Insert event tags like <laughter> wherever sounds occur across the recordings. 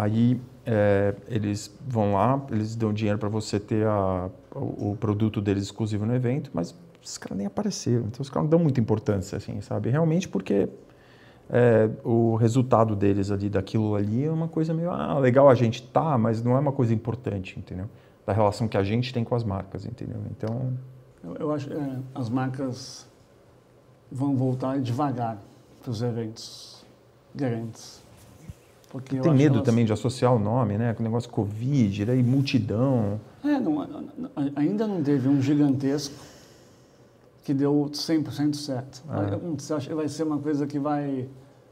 Aí é, eles vão lá, eles dão dinheiro para você ter a, o, produto deles exclusivo no evento, mas os caras nem apareceram, então os caras não dão muita importância, assim, sabe? Realmente porque é, o resultado deles ali, daquilo ali, é uma coisa meio, ah, legal a gente tá, mas não é uma coisa importante, entendeu? Da relação que a gente tem com as marcas, entendeu? Então... Eu, eu acho que é, as marcas vão voltar devagar para os eventos grandes. Porque Tem medo elas... também de associar o nome, né? Com o negócio Covid, e multidão. É, não, ainda não teve um gigantesco que deu 100% certo. É. Você acha que vai ser uma coisa que vai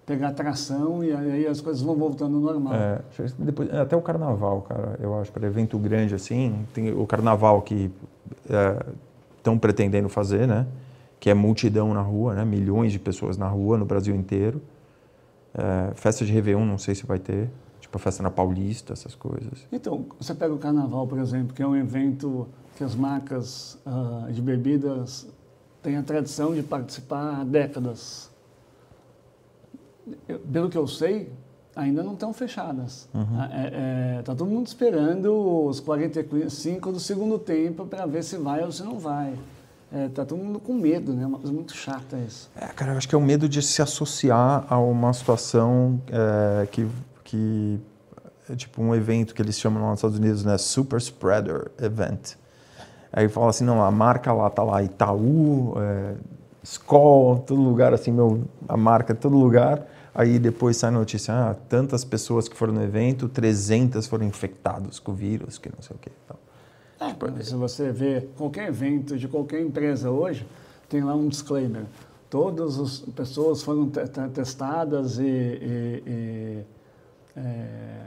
pegar tração e aí as coisas vão voltando ao normal. É, depois, até o carnaval, cara, eu acho, para evento grande assim, tem o carnaval que estão é, pretendendo fazer, né? Que é multidão na rua, né? Milhões de pessoas na rua no Brasil inteiro. É, festa de Réveillon, não sei se vai ter. Tipo a festa na Paulista, essas coisas. Então, você pega o Carnaval, por exemplo, que é um evento que as marcas uh, de bebidas têm a tradição de participar há décadas. Eu, pelo que eu sei, ainda não estão fechadas. Está uhum. é, é, tá todo mundo esperando os 45 do segundo tempo para ver se vai ou se não vai. É, tá todo mundo com medo, né? Uma coisa muito chata isso. É, cara, eu acho que é o medo de se associar a uma situação é, que, que é tipo um evento que eles chamam nos Estados Unidos, né? Super Spreader Event. Aí fala assim, não, a marca lá tá lá, Itaú, é, todo lugar assim, meu, a marca todo lugar. Aí depois sai a notícia, ah, tantas pessoas que foram no evento, 300 foram infectados com o vírus, que não sei o que. Então, é, tipo, se você vê qualquer evento de qualquer empresa hoje, tem lá um disclaimer. Todas as pessoas foram testadas e, e, e é,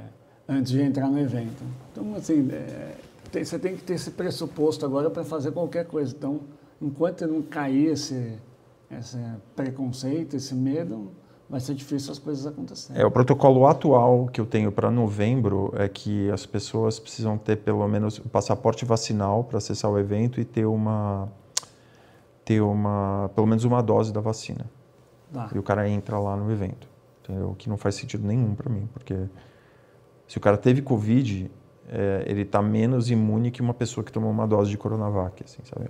antes de entrar no evento. Então, assim, é, tem, você tem que ter esse pressuposto agora para fazer qualquer coisa. Então, enquanto não cair esse, esse preconceito, esse medo, vai ser difícil as coisas acontecerem. É, o protocolo atual que eu tenho para novembro é que as pessoas precisam ter pelo menos o passaporte vacinal para acessar o evento e ter uma ter uma pelo menos uma dose da vacina. Ah. E o cara entra lá no evento. Entendeu? O que não faz sentido nenhum para mim, porque se o cara teve covid, é, ele está menos imune que uma pessoa que tomou uma dose de coronavac, assim, sabe?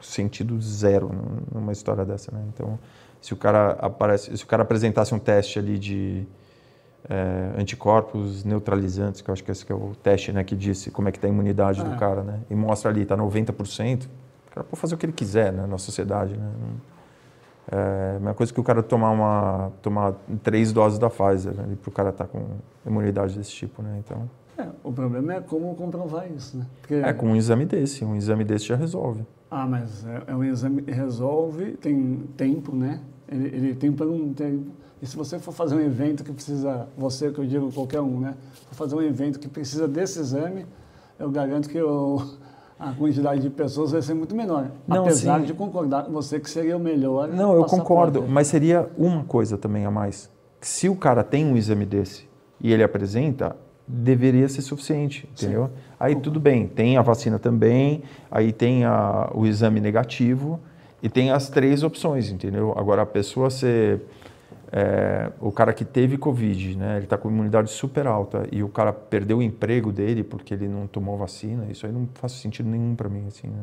Sentido zero numa história dessa, né? Então se o cara aparece, se o cara apresentasse um teste ali de é, anticorpos neutralizantes, que eu acho que esse que é o teste, né, que disse como é que está a imunidade ah. do cara, né, e mostra ali, está 90%, o cara pode fazer o que ele quiser, né, na sociedade, né. É a mesma coisa que o cara tomar uma tomar três doses da Pfizer, né, para o cara estar tá com imunidade desse tipo, né, então... É, o problema é como comprovar isso, né? Porque... É, com um exame desse, um exame desse já resolve. Ah, mas é, é um exame que resolve, tem tempo, né? Ele, ele tem um tempo. E se você for fazer um evento que precisa, você que eu digo qualquer um, né? For fazer um evento que precisa desse exame, eu garanto que o, a quantidade de pessoas vai ser muito menor. Não, apesar sim. de concordar com você que seria o melhor. Não, eu concordo, mas seria uma coisa também a mais. Se o cara tem um exame desse e ele apresenta, deveria ser suficiente, entendeu? Sim. Aí tudo bem, tem a vacina também, aí tem a, o exame negativo e tem as três opções, entendeu? Agora a pessoa ser é, o cara que teve Covid, né? Ele está com imunidade super alta e o cara perdeu o emprego dele porque ele não tomou vacina. Isso aí não faz sentido nenhum para mim, assim. Né?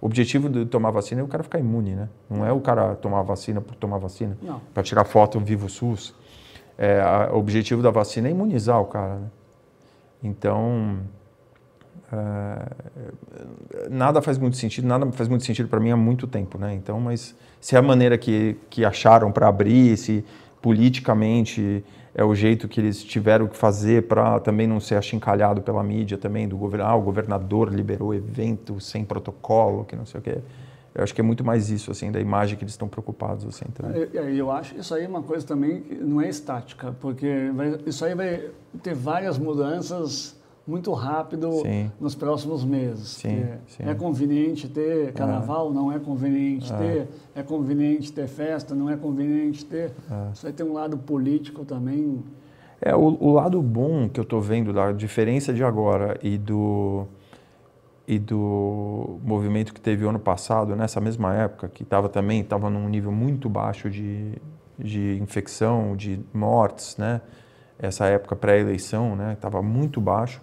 O objetivo de tomar vacina é o cara ficar imune, né? Não é o cara tomar vacina por tomar vacina, para tirar foto vivo SUS. É, a, o objetivo da vacina é imunizar o cara, né? Então, é, nada faz muito sentido, nada faz muito sentido para mim há muito tempo, né? Então, mas se é a maneira que, que acharam para abrir, se politicamente é o jeito que eles tiveram que fazer para também não ser achincalhado pela mídia também do governo, ah, o governador liberou evento sem protocolo, que não sei o quê. Eu acho que é muito mais isso, assim, da imagem que eles estão preocupados, assim, também. Eu, eu acho isso aí uma coisa também que não é estática, porque vai, isso aí vai ter várias mudanças muito rápido sim. nos próximos meses. Sim, sim. É conveniente ter carnaval, é. não é conveniente é. ter, é conveniente ter festa, não é conveniente ter. É. Isso aí tem um lado político também. É, o, o lado bom que eu estou vendo da diferença de agora e do e do movimento que teve ano passado, nessa mesma época, que estava também estava num nível muito baixo de, de infecção, de mortes, né? essa época pré-eleição, né, estava muito baixo,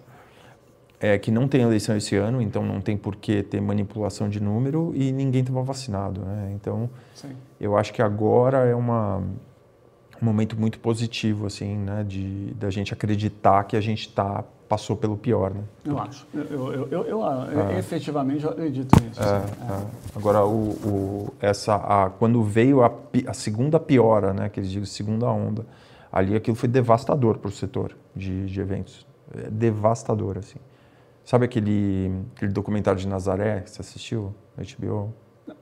é que não tem eleição esse ano, então não tem por que ter manipulação de número e ninguém estava vacinado, né? Então, Sim. eu acho que agora é uma, um momento muito positivo, assim, né, de da gente acreditar que a gente tá passou pelo pior, né? Eu acho. Eu, eu, eu, eu é. efetivamente acredito nisso. É, assim. é. Agora, o, o, essa, a, quando veio a, a, segunda piora, né, que eles dizem segunda onda, ali aquilo foi devastador para o setor de, de eventos. É devastador, assim. Sabe aquele, aquele documentário de Nazaré que você assistiu no HBO?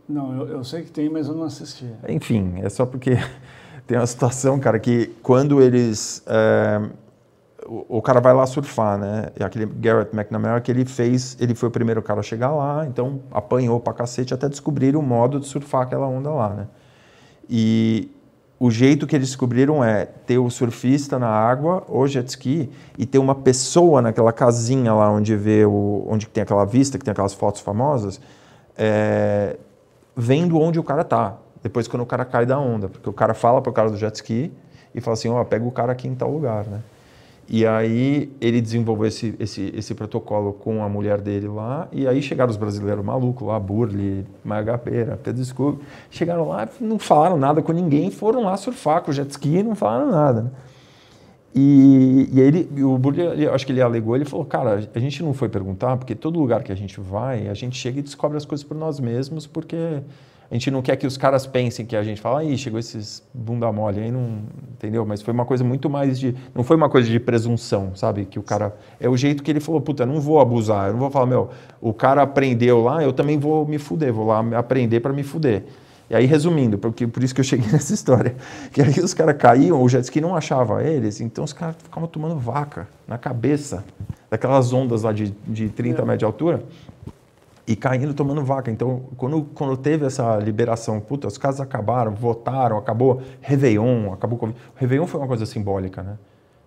Não, eu, eu sei que tem, mas eu não assisti. Enfim, é só porque <laughs> tem uma situação, cara, que quando eles é, o, o, cara vai lá surfar, né? E aquele Garrett McNamara que ele fez, ele foi o primeiro cara a chegar lá, então apanhou pra cacete até descobrir o modo de surfar aquela onda lá, né? E o jeito que eles descobriram é ter o surfista na água, ou jet ski, e ter uma pessoa naquela casinha lá onde vê o, onde tem aquela vista, que tem aquelas fotos famosas, é, vendo onde o cara tá. Depois quando o cara cai da onda, porque o cara fala pro cara do jet ski e fala assim, ó, oh, pega o cara aqui em tal lugar, né? E aí ele desenvolveu esse, esse, esse protocolo com a mulher dele lá, e aí chegaram os brasileiros malucos lá, Burli, Magapeira, Pedro Scooby, chegaram lá, não falaram nada com ninguém, foram lá surfar com o jet ski não falaram nada. Né? E, e aí ele, o Burli, acho que ele alegou, ele falou, cara, a gente não foi perguntar, porque todo lugar que a gente vai, a gente chega e descobre as coisas por nós mesmos, porque a gente não quer que os caras pensem que a gente fala, aí chegou esses bunda mole aí, não, entendeu? Mas foi uma coisa muito mais de, não foi uma coisa de presunção, sabe? Que o cara, é o jeito que ele falou, puta, não vou abusar, eu não vou falar, meu, o cara aprendeu lá, eu também vou me fuder, vou lá aprender para me fuder. E aí, resumindo, porque, por isso que eu cheguei <laughs> nessa história, que aí os caras caíam, o jet ski não achava eles, então os caras ficavam tomando vaca na cabeça, daquelas ondas lá de, de 30 é. metros de altura, e caindo tomando vaca. Então, quando, quando teve essa liberação, puta, os casos acabaram, votaram, acabou Réveillon, acabou Covid. O Réveillon foi uma coisa simbólica, né?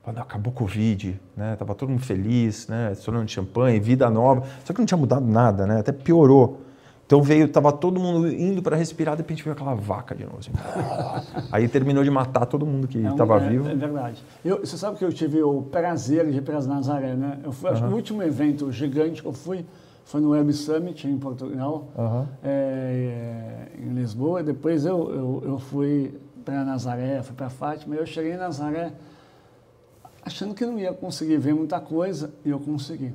Quando acabou Covid, né? Tava todo mundo feliz, né? Estourando champanhe, vida nova. Só que não tinha mudado nada, né? Até piorou. Então veio, tava todo mundo indo para respirar, de repente veio aquela vaca de novo. Assim. Aí terminou de matar todo mundo que estava é, é, vivo. É verdade. Eu, você sabe que eu tive o prazer de ir para Nazaré, né? Eu fui, uhum. acho que o último evento gigante que eu fui foi no Web Summit em Portugal, uhum. é, em Lisboa. E depois eu, eu, eu fui para Nazaré, fui para Fátima. Eu cheguei em Nazaré achando que não ia conseguir ver muita coisa e eu consegui.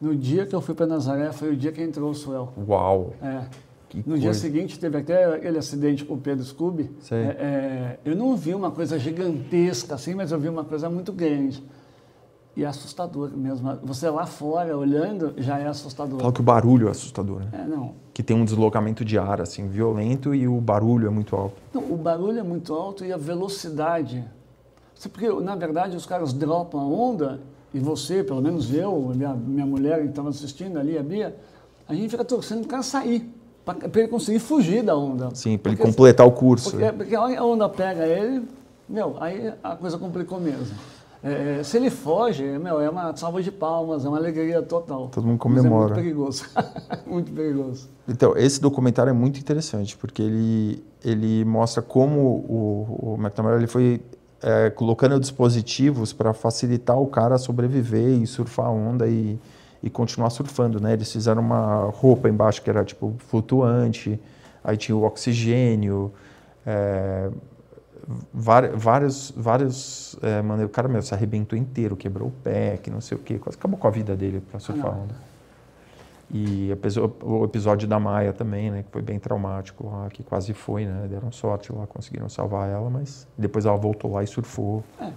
No dia que eu fui para Nazaré foi o dia que entrou o Suel. Uau! É. Que no coisa. dia seguinte teve até aquele acidente com o Pedro Scooby. É, é, eu não vi uma coisa gigantesca assim, mas eu vi uma coisa muito grande. E é assustador mesmo. Você lá fora, olhando, já é assustador. Fala que o barulho é assustador, né? É, não. Que tem um deslocamento de ar, assim, violento e o barulho é muito alto. Não, o barulho é muito alto e a velocidade. Porque, na verdade, os caras dropam a onda e você, pelo menos eu, minha, minha mulher que estava assistindo ali, a Bia, a gente fica torcendo para o cara sair, para ele conseguir fugir da onda. Sim, para ele completar o curso. Porque, porque a onda pega ele, meu, aí a coisa complicou mesmo. É, se ele foge, meu, é uma salva de palmas, é uma alegria total. Todo mundo comemora. Mas é muito perigoso. <laughs> muito perigoso. Então, esse documentário é muito interessante, porque ele, ele mostra como o, o McNamara ele foi é, colocando dispositivos para facilitar o cara a sobreviver e surfar a onda e, e continuar surfando, né? Eles fizeram uma roupa embaixo que era, tipo, flutuante, aí tinha o oxigênio, é, vários, vários é, mano, o cara meu, se arrebentou inteiro, quebrou o pé, que não sei o quê, quase acabou com a vida dele para surfar onda. E o episódio da Maia também, né, que foi bem traumático lá, que quase foi, né, deram sorte lá, conseguiram salvar ela, mas depois ela voltou lá e surfou. É,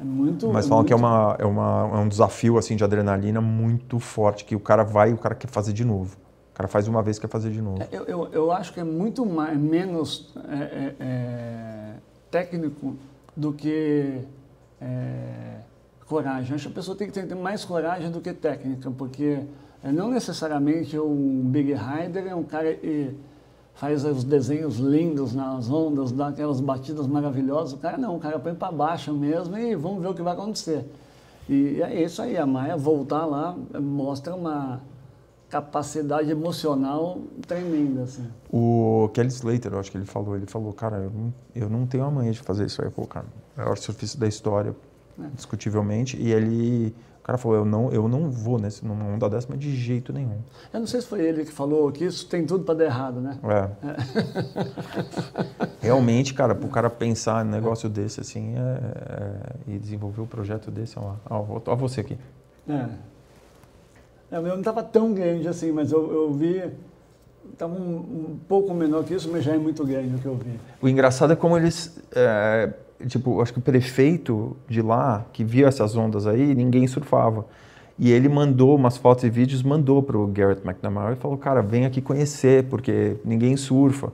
é muito... Mas é falam muito... que é, uma, é, uma, é um desafio, assim, de adrenalina muito forte, que o cara vai e o cara quer fazer de novo. Cara faz uma vez quer fazer de novo. É, eu, eu, eu acho que é muito mais, menos é, é, é, técnico do que é, coragem. acho que a pessoa tem que ter mais coragem do que técnica, porque não necessariamente um big rider é um cara que faz os desenhos lindos nas ondas, dá aquelas batidas maravilhosas. O cara não, o cara põe para baixo mesmo e vamos ver o que vai acontecer. E é isso aí, a Maia voltar lá mostra uma capacidade emocional tremenda. Assim. O Kelly Slater, eu acho que ele falou, ele falou, cara, eu não, eu não tenho a manha de fazer isso aí. Pô, cara, maior surfista da história, é. discutivelmente, e ele o cara falou, eu não, eu não vou nesse, numa onda décima de jeito nenhum. Eu não sei se foi ele que falou que isso tem tudo para dar errado, né? É. é. <laughs> Realmente, cara, para o cara pensar em um negócio desse assim é, é, e desenvolver um projeto desse, olha lá. Ó, você aqui. É. é o meu não estava tão grande assim, mas eu, eu vi estava um, um, pouco menor que isso, mas já é muito grande o que eu vi. O engraçado é como eles é, tipo, acho que o prefeito de lá, que viu essas ondas aí, ninguém surfava. E ele mandou umas fotos e vídeos, mandou para o Garrett McNamara e falou, cara, vem aqui conhecer, porque ninguém surfa.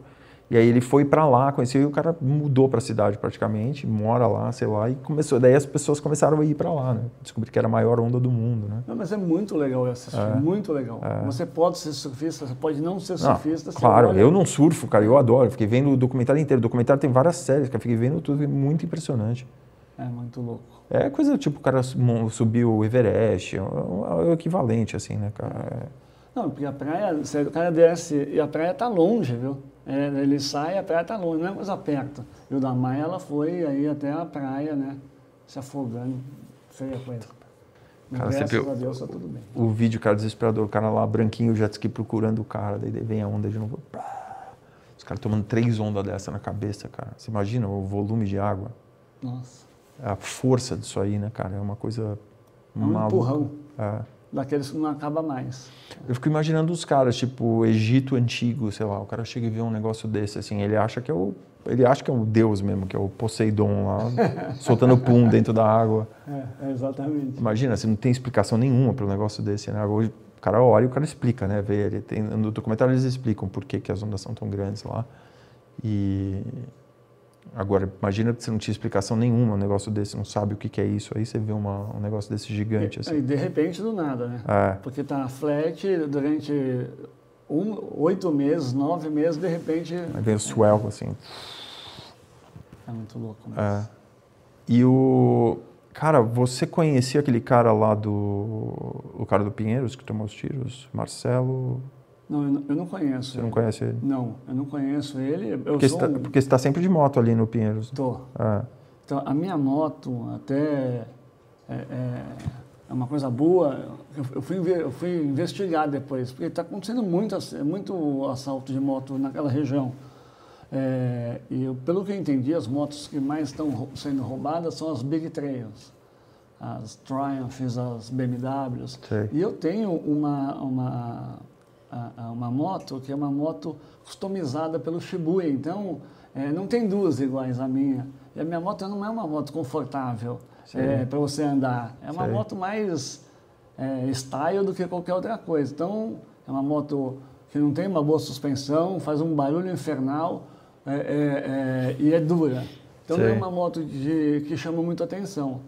E aí ele foi para lá, conheceu e o cara mudou para a cidade praticamente, mora lá, sei lá, e começou. Daí as pessoas começaram a ir para lá, né? Descobri que era a maior onda do mundo, né? Não, mas é muito legal assistir, é. muito legal. É. Você pode ser surfista, você pode não ser surfista. Não, claro, olha... eu não surfo, cara, eu adoro. Fiquei vendo o documentário inteiro. O documentário tem várias séries, cara, fiquei vendo tudo, é muito impressionante. É muito louco. É coisa tipo o cara subiu o Everest, é, é o equivalente, assim, né, cara? Não, porque a praia, o cara desce e a praia tá longe, viu? É, ele sai, a praia está longe, não é coisa perto. E o da Maia, ela foi aí até a praia, né? Se afogando. Feia coisa. Cara, Graças viu, a Deus, tá tudo bem. O vídeo, cara, desesperador. O cara lá, branquinho, o jet ski procurando o cara. Daí vem a onda de novo. Os caras tomando três ondas dessa na cabeça, cara. Você imagina o volume de água? Nossa. A força disso aí, né, cara? É uma coisa É um maluca. empurrão. É daqueles que não acaba mais. Eu fico imaginando os caras, tipo, Egito antigo, sei lá, o cara chega e vê um negócio desse, assim, ele acha que é o, ele acha que é o Deus mesmo, que é o Poseidon lá, <laughs> soltando pum dentro da água. É, exatamente. Imagina, você não tem explicação nenhuma para um negócio desse, né? Hoje o cara olha e o cara explica, né? Vê, ele tem, no documentário eles explicam por que, que as ondas são tão grandes lá. E Agora, imagina que você não tinha explicação nenhuma um negócio desse, não sabe o que, que é isso, aí você vê uma, um negócio desse gigante. Assim. E de repente do nada, né? É. Porque tá flat durante um, oito meses, nove meses, de repente. Aí vem o swell, assim. É muito louco. Mas... É. E o. Cara, você conhecia aquele cara lá do. O cara do Pinheiros que tomou os tiros? Marcelo. Não, eu não, conheço. Você ele. não conhece ele? Não, eu não conheço ele. Porque, você está, porque você está sempre de moto ali no Pinheiros. Estou. É. Então, a minha moto até é, é, é uma coisa boa. Eu, eu, fui, eu fui investigar depois, porque está acontecendo muito, muito assalto de moto naquela região. É, e eu, pelo que eu entendi, as motos que mais estão sendo roubadas são as Big Trails. As Triumphs, as BMWs. Sei. E eu tenho uma, uma a, a uma moto que é uma moto customizada pelo Shibuya. Então, é, não tem duas iguais à minha. E a minha moto não é uma moto confortável é, para você andar. É uma moto mais é, style do que qualquer outra coisa. Então, é uma moto que não tem uma boa suspensão, faz um barulho infernal é, é, é e é dura. Então, não é uma moto de, que chama muito atenção.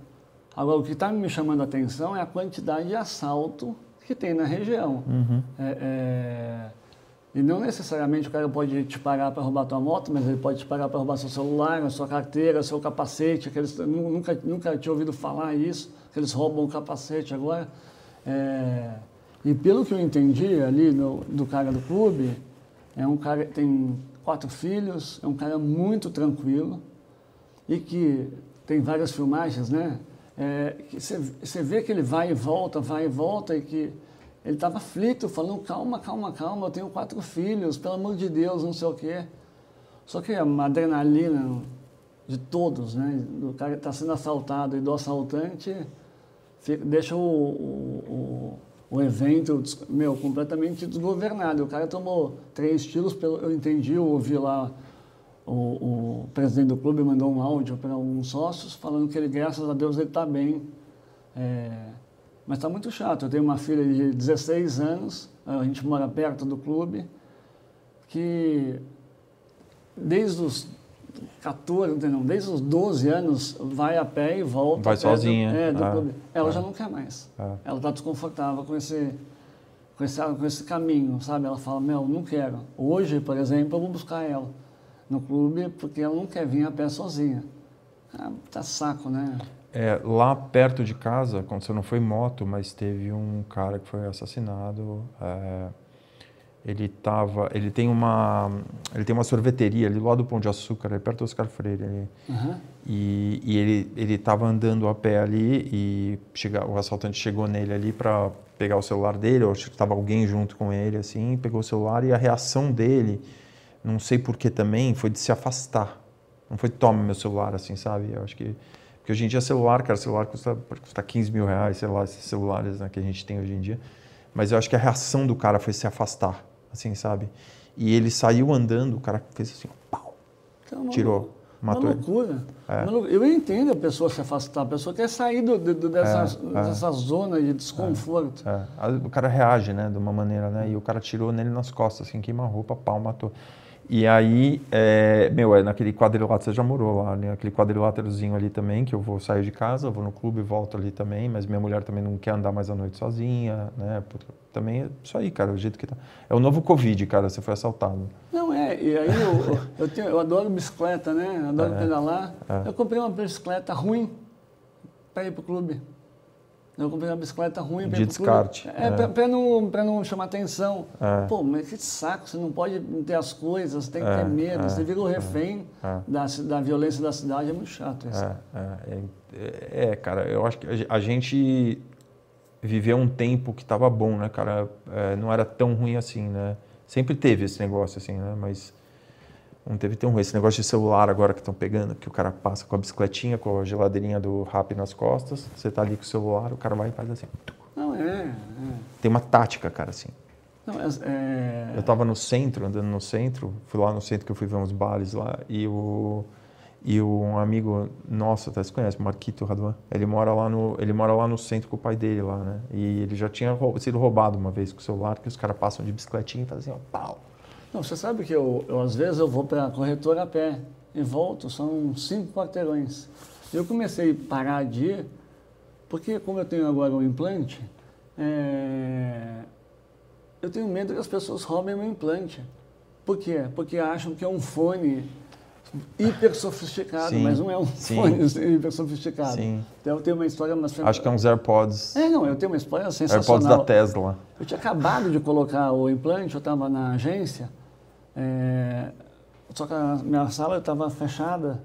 Agora, o que está me chamando a atenção é a quantidade de assalto que tem na região. Uhum. É, é, e não necessariamente o cara pode te parar para roubar tua moto, mas ele pode te parar para roubar seu celular, a sua carteira, seu capacete. Aqueles, nunca, nunca tinha ouvido falar isso, que eles roubam o capacete agora. É, e pelo que eu entendi ali no, do cara do clube, é um cara que tem quatro filhos, é um cara muito tranquilo e que tem várias filmagens, né? É, você vê que ele vai e volta, vai e volta, e que ele estava aflito, falando, calma, calma, calma, eu tenho quatro filhos, pelo amor de Deus, não sei o quê. Só que a adrenalina de todos, né? Do cara que está sendo assaltado e do assaltante, fica, deixa o, o, o, o, evento, meu, completamente desgovernado. O cara tomou três tiros, pelo, eu entendi, eu ouvi lá o, o, presidente do clube mandou um áudio para alguns sócios falando que ele, graças a Deus, ele está bem. É, mas está muito chato. Eu tenho uma filha de 16 anos, a gente mora perto do clube, que desde os 14, não, desde os 12 anos vai a pé e volta. Vai sozinha. Do, é, do ah, clube. Ela ah, já não quer mais. Ah. Ela está desconfortável com esse, com, esse, com esse caminho, sabe? Ela fala, meu, não quero. Hoje, por exemplo, eu vou buscar ela no clube porque ela não quer vir a pé sozinha. Ah, tá saco, né? É, lá perto de casa, aconteceu, não foi moto, mas teve um cara que foi assassinado. É, ele tava, ele tem uma, ele tem uma sorveteria ali do lado do Pão de Açúcar, ali perto do Oscar Freire. Ali. Aham. E, e ele ele estava andando a pé ali e chega, o assaltante chegou nele ali para pegar o celular dele, ou acho que estava alguém junto com ele assim, pegou o celular e a reação dele, não sei por que também, foi de se afastar. Não foi toma meu celular assim, sabe? Eu acho que porque hoje em dia celular, cara, celular custa, custa 15 mil reais, sei lá, esses celulares né, que a gente tem hoje em dia. Mas eu acho que a reação do cara foi se afastar, assim, sabe? E ele saiu andando, o cara fez assim, pau, Então, uma- tirou, matou uma loucura. É. Eu entendo a pessoa se afastar, a pessoa quer sair do, do- dessa, É, é. dessa zona de desconforto. É, a- o cara reage, né, de uma maneira, né? E o cara tirou nele nas costas, assim, queima-roupa, pau, matou. E aí, é, meu, é naquele quadrilátero, você já morou lá, né? Aquele quadriláterozinho ali também, que eu vou sair de casa, vou no clube volto ali também, mas minha mulher também não quer andar mais à noite sozinha, né? Puta, Também é isso aí, cara, o jeito que tá. É o novo Covid, cara, você foi assaltado. Não é, e aí eu, <laughs> eu, tenho- eu adoro bicicleta, né? Adoro É, pedalar. é. Eu comprei uma bicicleta ruim para ir pro clube. Eu comprei uma bicicleta ruim De descarte, É, é. para não, pra não chamar atenção. É. Pô, mas que saco, você não pode ter as coisas, você tem que É, ter medo, é, você vira o refém é. da, da violência da cidade, é muito chato isso. É, é, é, é, cara, eu acho que a ge- a gente viveu um tempo que tava bom, né, cara? É, não era tão ruim assim, né? Sempre teve esse negócio assim, né? Mas não teve tão ruim. Esse negócio de celular agora que estão pegando, que o cara passa com a bicicletinha, com a geladeirinha do rap nas costas, você tá ali com o celular, o cara vai e faz assim. Não, é. é. Tem uma tática, cara, assim. Não, é, Eu tava no centro, andando no centro, fui lá no centro que eu fui ver uns bares lá, e o e um amigo nosso, até se conhece, Marquito Raduan, ele mora lá no ele mora lá no centro com o pai dele lá, né? E ele já tinha sido roubado uma vez com o celular, que os caras passam de bicicletinha e fazem assim, ó, pau. Não, você sabe que eu, eu, às vezes eu vou para a corretora a pé e volto, são cinco quarteirões. Eu comecei a parar de ir, porque como eu tenho agora um implante, é, eu tenho medo que as pessoas roubem meu implante. Por quê? Porque acham que é um fone hiper sofisticado, Sim, mas não é um sim. fone <laughs> hiper sofisticado. Sim. Então eu tenho uma história... Mas, Acho que é uns AirPods, É, não, eu tenho uma história AirPods sensacional. da Tesla. Eu tinha acabado de colocar o implante, eu estava na agência, é, só que a minha sala estava fechada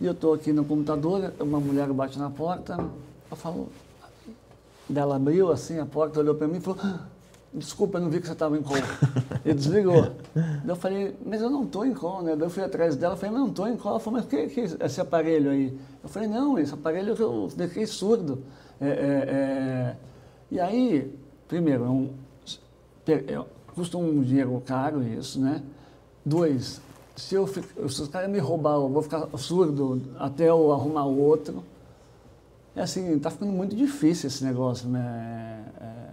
e eu estou aqui no computador, uma mulher bate na porta, eu falo, dela abriu assim a porta, olhou para mim e falou, "Ah, desculpa, eu não vi que você estava em call. <laughs> E desligou. Daí eu falei, mas eu não estou em call, né? Daí eu fui atrás dela, falei, não estou em call. Ela falou, mas o que que é esse aparelho aí? Eu falei, não, esse aparelho eu deixei surdo. É, é, é. E aí, primeiro, é um, é- custa um dinheiro caro isso, né? Dois, se, eu, se os caras me roubar, eu vou ficar surdo até eu arrumar outro. É assim, tá ficando muito difícil esse negócio, né? É,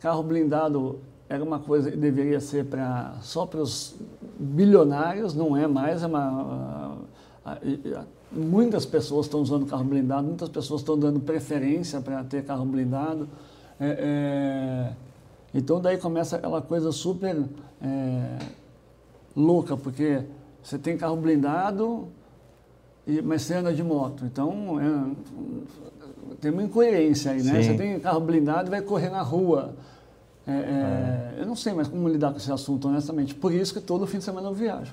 carro blindado era uma coisa que deveria ser pra, só para os bilionários, não é mais, é uma... a- a- a- muitas pessoas estão usando carro blindado, muitas pessoas estão dando preferência para ter carro blindado. É, é, então daí começa aquela coisa super é, louca, porque você tem carro blindado, e, mas você anda de moto. Então é, tem uma incoerência aí, né? Sim. Você tem carro blindado e vai correr na rua. É, é, Eu não sei mais como lidar com esse assunto, honestamente. Por isso que todo fim de semana eu viajo.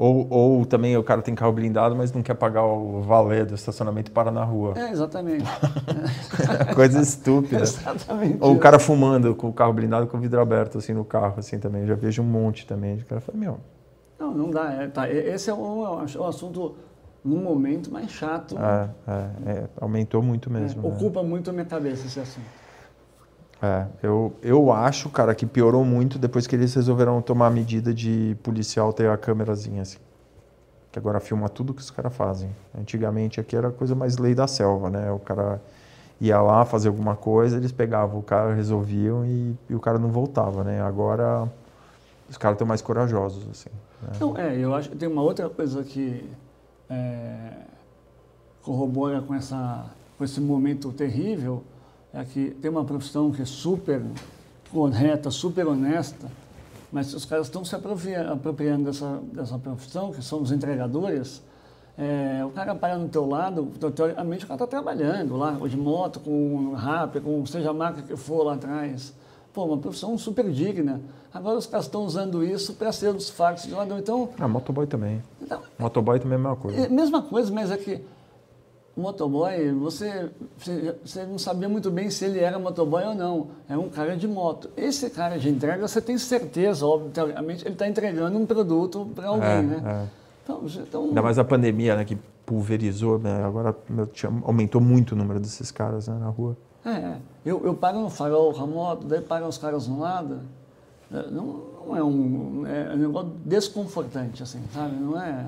Ou, ou também o cara tem carro blindado, mas não quer pagar o valé do estacionamento e para na rua. É, exatamente. <laughs> Coisa estúpida. <laughs> exatamente. Ou o cara fumando com o carro blindado com o vidro aberto assim no carro, assim também. Já vejo um monte também. O cara fala, meu, Não, não dá. É, tá, esse é um, acho, um assunto, no momento, mais chato. é, é, é, aumentou muito mesmo. né? Ocupa muito a minha cabeça esse assunto. É, eu, eu acho, cara, que piorou muito depois que eles resolveram tomar a medida de policial ter a câmerazinha, assim. Que agora filma tudo que os caras fazem. Antigamente aqui era coisa mais lei da selva, né? O cara ia lá fazer alguma coisa, eles pegavam o cara, resolviam e, e o cara não voltava, né? Agora os caras estão mais corajosos, assim. né? É, eu acho que tem uma outra coisa que é, corrobora com, essa, com esse momento terrível, é que tem uma profissão que é super correta, super honesta, mas os caras estão se apropria- apropriando dessa, dessa profissão, que são os entregadores. É, o cara para no teu lado, teoricamente o cara está trabalhando lá, ou de moto, com rap, com seja a marca que for lá atrás. Pô, uma profissão super digna. Agora os caras estão usando isso para ser os fartos de ladrão. Então. Ah, motoboy também. Então, motoboy também é a mesma coisa. É, mesma coisa, mas é que o motoboy, você, você não sabia muito bem se ele era motoboy ou não. É um cara de moto. Esse cara de entrega, você tem certeza, obviamente, ele está entregando um produto para alguém, é, né? É. Então, então, Ainda mais a pandemia, né, que pulverizou, né? agora aumentou muito o número desses caras né, na rua. É, é, eu, eu paro no farol com a moto, daí param os caras no lado. É, não, não é um, é um negócio desconfortante, assim, sabe? Não é...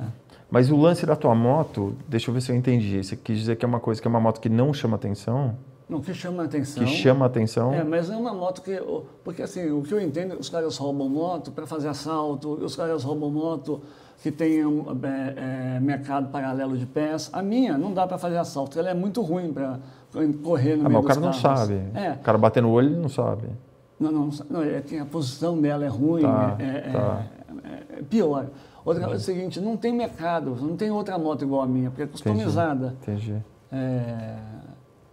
Mas o lance da tua moto, deixa eu ver se eu entendi. Você quis dizer que é uma coisa que é uma moto que não chama atenção? Não, que chama atenção. Que chama atenção. É, mas é uma moto que. Porque assim, o que eu entendo, os caras roubam moto para fazer assalto, os caras roubam moto que tem um, é, é, mercado paralelo de peças. A minha não dá para fazer assalto, ela é muito ruim para correr no ah, meio mas o cara não sabe. É. O cara bater no olho, ele não sabe. Não, não, não é que a posição dela é ruim, tá, é, é, tá. É, é, pior. Outra coisa é o seguinte, não tem mercado, não tem outra moto igual a minha, porque é customizada. Entendi. entendi.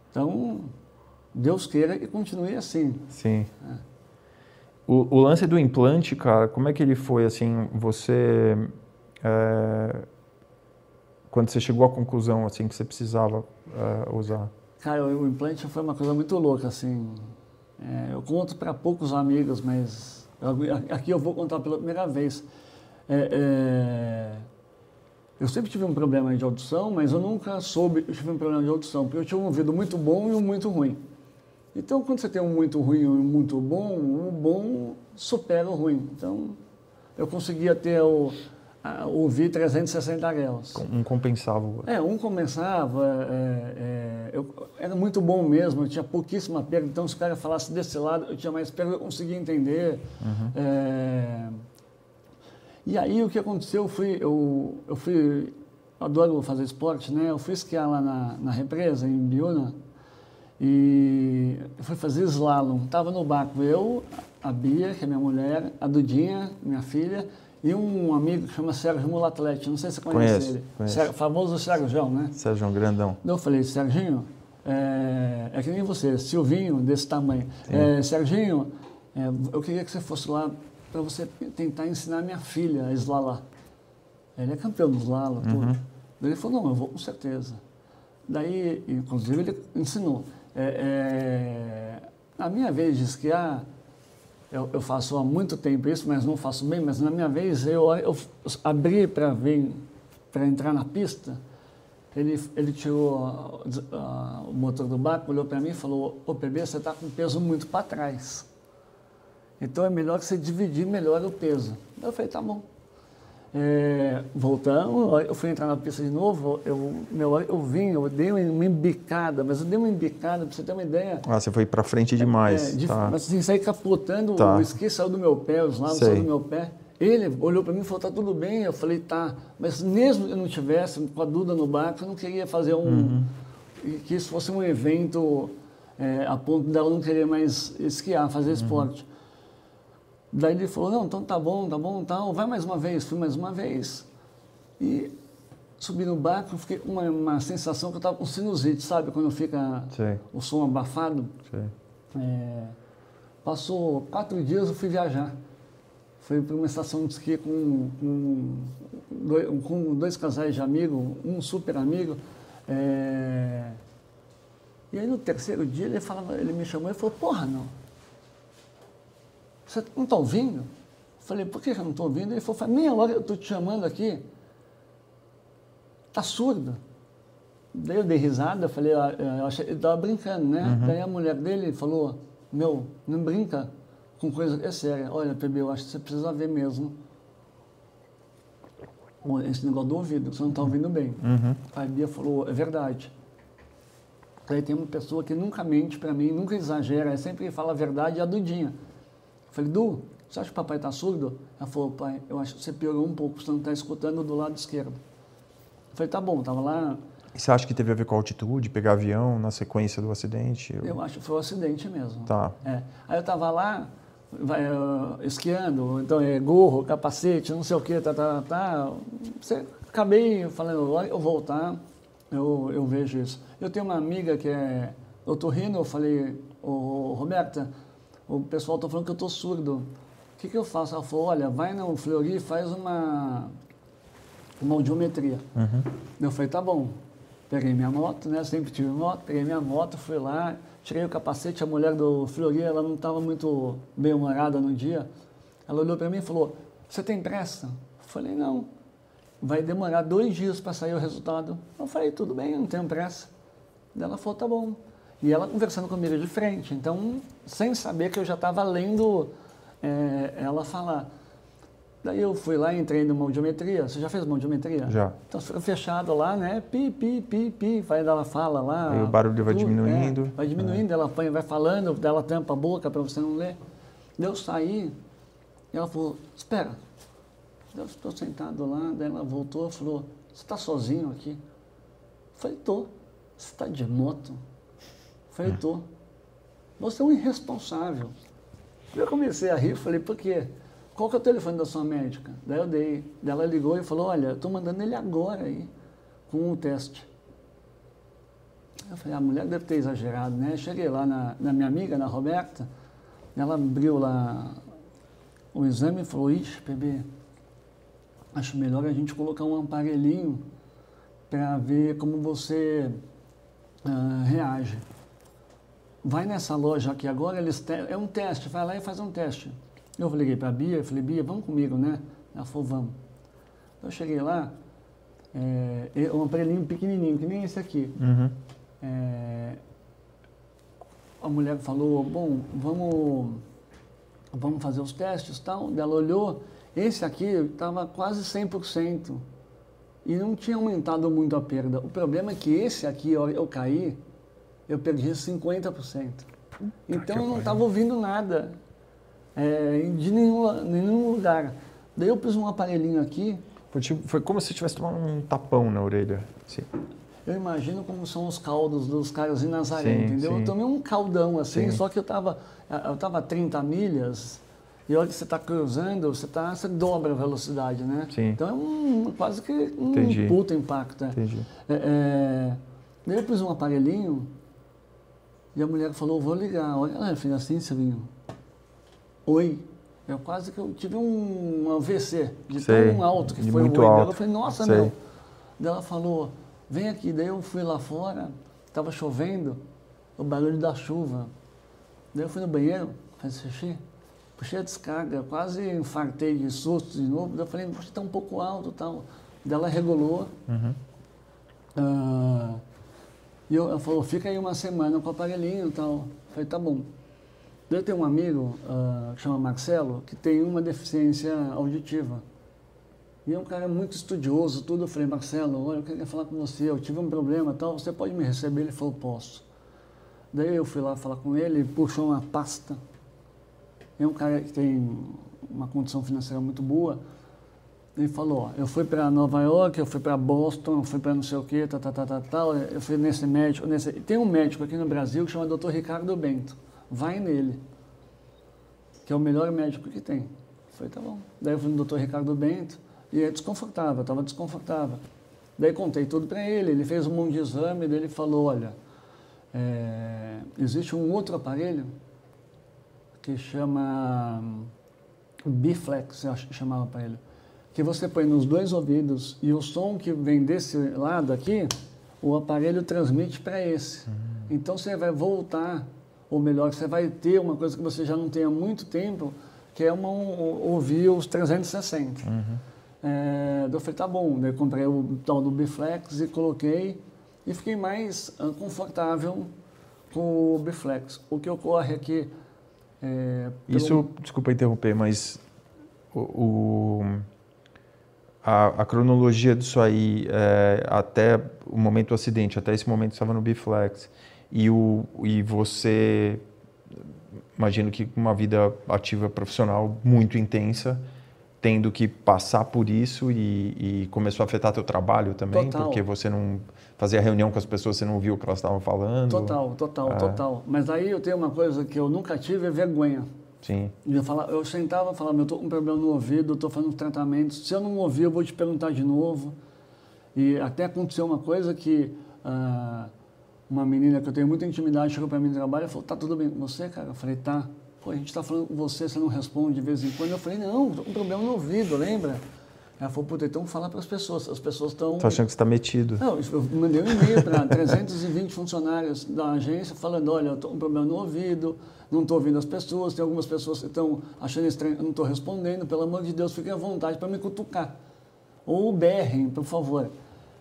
então, Deus queira que continue assim. Sim. O, o, lance do implante, cara, como é que ele foi, assim, você é, quando você chegou à conclusão assim que você precisava é, usar? Cara, o implante foi uma coisa muito louca, assim. É, eu conto para poucos amigos, mas aqui eu vou contar pela primeira vez. É, é, eu sempre tive um problema de audição, mas eu nunca soube eu tive um problema de audição, porque eu tinha um ouvido muito bom e um muito ruim. Então, quando você tem um muito ruim e um muito bom, o bom supera o ruim. Então, eu conseguia ter o, ouvir 360 graus. Um compensava o outro. É, um compensava. É, é, eu, era muito bom mesmo, eu tinha pouquíssima perda. Então, se o cara falasse desse lado, eu tinha mais perda, eu conseguia entender. Uhum. É, e aí, o que aconteceu, eu fui, eu, eu fui, adoro fazer esporte, né? Eu fui esquiar lá na, na represa, em Biúna, e fui fazer slalom. Estava no barco eu, a Bia, que é minha mulher, a Dudinha, minha filha, e um amigo que chama Sérgio Mulatlete, não sei se você conhece conheço, ele. Conheço. Sérgio, famoso Sérgio, né? Sérgio Grandão. Eu falei, Serginho, é, é, que nem você, Silvinho desse tamanho. É, Serginho, é, eu queria que você fosse lá para você tentar ensinar minha filha a eslalar. Ele é campeão do slalom, tudo. Uhum. Ele falou, não, eu vou com certeza. Daí, inclusive, ele ensinou. É, é, a minha vez de esquiar, eu, eu, faço há muito tempo isso, mas não faço bem. Mas na minha vez, eu, eu abri para vir, para entrar na pista. Ele, ele tirou o motor do barco, olhou para mim e falou: Ô PB, você está com o peso muito para trás. Então é melhor que você dividir melhor o peso. Eu falei: tá bom. É, voltamos, eu fui entrar na pista de novo, eu, meu, eu vim, eu dei uma embicada, mas eu dei uma embicada, para você ter uma ideia. Ah, você foi para frente demais. É, de, tá. Mas assim, saí capotando, tá. o esqui saiu do meu pé, os lados saíram do meu pé. Ele olhou para mim e falou, tá tudo bem. Eu falei, tá. Mas mesmo que eu não tivesse, com a Duda no barco, eu não queria fazer um... Uhum. Que isso fosse um evento é, a ponto dela não querer mais esquiar, fazer uhum. esporte. Daí ele falou, não, então tá bom, tá bom, tal, vai mais uma vez, fui mais uma vez. E subi no barco, fiquei com uma, uma sensação que eu estava com sinusite, sabe? Quando fica Sim. o som abafado. É, passou quatro dias, eu fui viajar. Fui para uma estação de esqui com, com, dois, com dois casais de amigos, um super amigo. É, e aí no terceiro dia ele, falava, ele me chamou e falou, porra, não você não está ouvindo? Eu falei, por que eu não estou ouvindo? Ele falou, meia hora eu estou te chamando aqui. Está surdo. Daí eu dei risada, eu falei, ah, eu achei, ele estava brincando, né? Uhum. Daí a mulher dele falou, meu, não brinca com coisa é séria. Olha, PB, eu acho que você precisa ver mesmo. Esse negócio do ouvido, você não está ouvindo bem. Uhum. A Bia falou, é verdade. Daí tem uma pessoa que nunca mente para mim, nunca exagera, é sempre fala a verdade e a Dudinha. Eu falei, Du, você acha que o papai está surdo? Ela falou, pai, eu acho que você piorou um pouco, você não está escutando do lado esquerdo. Eu falei, tá bom, estava lá. E você acha que teve a ver com a altitude, pegar avião na sequência do acidente? Eu, eu acho que foi o um acidente mesmo. Tá. É. Aí eu estava lá, vai, uh, esquiando, então é gorro, capacete, não sei o que, tá, tá, tá. Você, acabei falando, eu voltar, eu, eu vejo isso. Eu tenho uma amiga que é otorrino, eu falei, ô, Roberta, o pessoal está falando que eu estou surdo. O que, que eu faço? Ela falou, olha, vai no Fleury e faz uma, uma audiometria. Uhum. Eu falei, tá bom. Peguei minha moto, né? Sempre tive moto, peguei minha moto, fui lá, tirei o capacete, a mulher do Fleury, ela não estava muito bem-humorada no dia. Ela olhou para mim e falou, você tem pressa? Eu falei, não. Vai demorar dois dias para sair o resultado. Eu falei, tudo bem, eu não tenho pressa. Ela falou, tá bom. E ela conversando comigo de frente, então, sem saber que eu já estava lendo é, ela falar. Daí eu fui lá, entrei numa audiometria. Você já fez uma audiometria? Já. Então fica fechado lá, né? Pi, pi, pi, pi. Vai ela fala lá. Aí o barulho vai tudo, diminuindo. É, vai diminuindo, ela põe, vai falando, ela tampa a boca para você não ler. Daí eu saí e ela falou, espera. Eu estou sentado lá, daí ela voltou e falou, você está sozinho aqui? Eu falei, tô. Você está de moto? Falei, tô. Você é um irresponsável. Eu comecei a rir, falei, por quê? Qual que é o telefone da sua médica? Daí eu dei. Daí ela ligou e falou, olha, eu estou mandando ele agora aí, com um teste. Eu falei, a mulher deve ter exagerado, né? Cheguei lá na, na minha amiga, na Roberta, ela abriu lá o exame e falou, ixi, bebê, acho melhor a gente colocar um aparelhinho para ver como você uh, reage. Vai nessa loja aqui agora, eles é um teste, vai lá e faz um teste. Eu liguei para a Bia, falei, Bia, vamos comigo, né? Ela falou, vamos. Eu cheguei lá, é, um aparelhinho pequenininho, que nem esse aqui. Uhum. É, a mulher falou, bom, vamos, vamos fazer os testes e tal. Ela olhou, esse aqui estava quase 100% e não tinha aumentado muito a perda. O problema é que esse aqui, eu, eu caí, eu perdi 50%. Então eu não estava ouvindo nada é, de nenhum, nenhum lugar. Daí eu pus um aparelhinho aqui. Foi, tipo, foi como se tivesse tomado um tapão na orelha. Sim. Eu imagino como são os caldos dos caras em Nazaré, Sim, entendeu? sim. Eu tomei um caldão assim, Sim. só que eu estava eu tava a 30 milhas e a hora que você está cruzando, você, tá, você dobra a velocidade, né? Sim. Então é um, quase que um Entendi. puta impacto. é. Entendi. É, é, daí eu pus um aparelhinho e a mulher falou, vou ligar. Olha, ela fez assim, Silvinho. Oi. Eu quase que eu tive um AVC, de Sei. tão alto que De foi muito o oi dela. alto. Eu falei, nossa, Sei. meu. Daí ela falou, vem aqui. Daí eu fui lá fora, estava chovendo, o barulho da chuva. Daí eu fui no banheiro, fiz xixi, puxei a descarga, quase infartei de susto de novo. Daí eu falei, poxa, está um pouco alto e tal. Daí ela regulou. Uhum. ah, e eu, ela falou, fica aí uma semana com o aparelhinho e tal. Eu falei, tá bom. Eu tenho um amigo, ah, que chama Marcelo, que tem uma deficiência auditiva. E é um cara muito estudioso, tudo. Eu falei, Marcelo, olha, eu queria falar com você, eu tive um problema tal, você pode me receber? Ele falou, posso. Daí eu fui lá falar com ele puxou uma pasta. É um cara que tem uma condição financeira muito boa. Ele falou, eu fui para Nova York, eu fui para Boston, eu fui para não sei o quê, tal, tal, tal, tal, tal. Eu fui nesse médico, nesse... Tem um médico aqui no Brasil que chama Dr. Ricardo Bento. Vai nele, que é o melhor médico que tem. Eu falei, tá bom. Daí eu fui no Dr. Ricardo Bento e é desconfortável, estava desconfortável. Daí contei tudo para ele, ele fez um monte de exame, daí ele falou, olha, é, existe um outro aparelho que chama hum, Biflex, eu acho que chamava para ele, que você põe nos dois ouvidos e o som que vem desse lado aqui, o aparelho transmite para esse. Então você vai voltar, ou melhor, você vai ter uma coisa que você já não tem há muito tempo, que é uma, um, ouvir os 360. É, daí eu falei, tá bom. Daí eu comprei o tal do Biflex e coloquei e fiquei mais ah, confortável com o Biflex. O que ocorre aqui é, pelo- Isso, desculpa interromper, mas o, o- a, a cronologia disso aí, é, até o momento do acidente, até esse momento estava no Biflex, e, o, e você, imagino que uma vida ativa profissional muito intensa, tendo que passar por isso e, e começou a afetar teu trabalho também, Total. porque você não fazia reunião com as pessoas, você não viu o que elas estavam falando. Total, total, Ah. total. Mas aí eu tenho uma coisa que eu nunca tive, é vergonha. Sim, Eu, falava, eu sentava e falava, eu estou com um problema no ouvido, estou fazendo tratamento. Se eu não ouvir, eu vou te perguntar de novo. E até aconteceu uma coisa que ah, uma menina que eu tenho muita intimidade chegou para mim no trabalho e falou, tá tudo bem com você, cara? Eu falei, tá. Pô, a gente está falando com você, você não responde de vez em quando. Eu falei, não, um problema no ouvido, lembra? Ela falou, puta, então falar para as pessoas. As pessoas estão. Tô achando que você está metido. Não, eu mandei um e-mail para 320 <laughs> funcionários da agência falando, olha, eu tô com um problema no ouvido, não estou ouvindo as pessoas, tem algumas pessoas que estão achando estranho, eu não estou respondendo, pelo amor de Deus, fiquem à vontade para me cutucar. Ou berrem, por favor.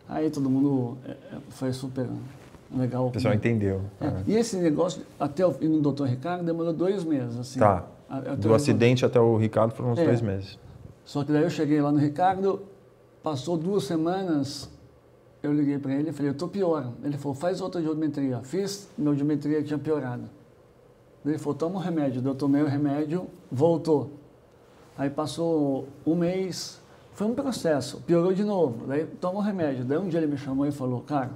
Aí todo mundo é, é, foi super legal. O pessoal entendeu. É. E esse negócio, até o no doutor Ricardo, demorou dois meses. Assim, tá. Do acidente até o Ricardo foram uns é. dois meses. Só que daí eu cheguei lá no Ricardo, passou duas semanas, eu liguei para ele e falei, eu estou pior. Ele falou, faz outra audiometria. Fiz, minha audiometria tinha piorado. Ele falou, toma um remédio. Eu tomei o remédio, voltou. Aí passou um mês, foi um processo, piorou de novo. Daí toma o remédio. Daí um dia ele me chamou e falou, cara,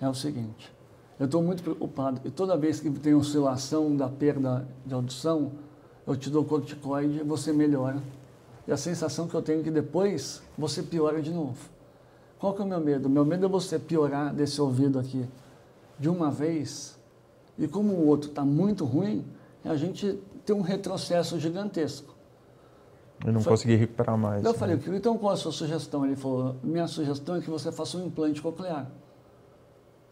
é o seguinte, eu estou muito preocupado e toda vez que tem oscilação da perda de audição, eu te dou corticoide e você melhora. E a sensação que eu tenho é que depois você piora de novo. Qual que é o meu medo? Meu medo é você piorar desse ouvido aqui de uma vez e como o outro está muito ruim, a gente tem um retrocesso gigantesco. Eu não consegui recuperar mais. Eu né? falei, então qual a sua sugestão? Ele falou, minha sugestão é que você faça um implante coclear.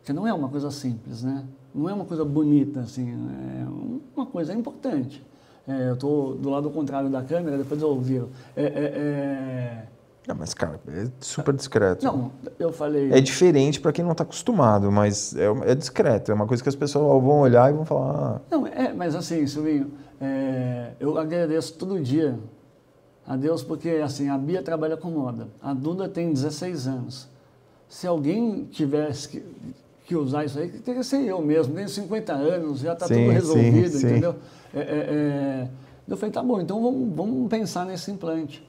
Que não é uma coisa simples, né? Não é uma coisa bonita, assim, é uma coisa importante. É, eu estou do lado contrário da câmera, depois eu ouvi. É, é, é... Não, mas, cara, é super discreto. Não, eu falei. É diferente para quem não está acostumado, mas é, é, discreto. É uma coisa que as pessoas vão olhar e vão falar. Ah. Não, é, mas assim, Silvinho, é, eu agradeço todo dia a Deus porque, assim, a Bia trabalha com moda. A Duda tem 16 anos. Se alguém tivesse que, que usar isso aí, teria que ser eu mesmo. Tenho 50 anos, já está tudo resolvido, sim, entendeu? Sim. É, é, é, eu falei, tá bom, então vamos, vamos pensar nesse implante.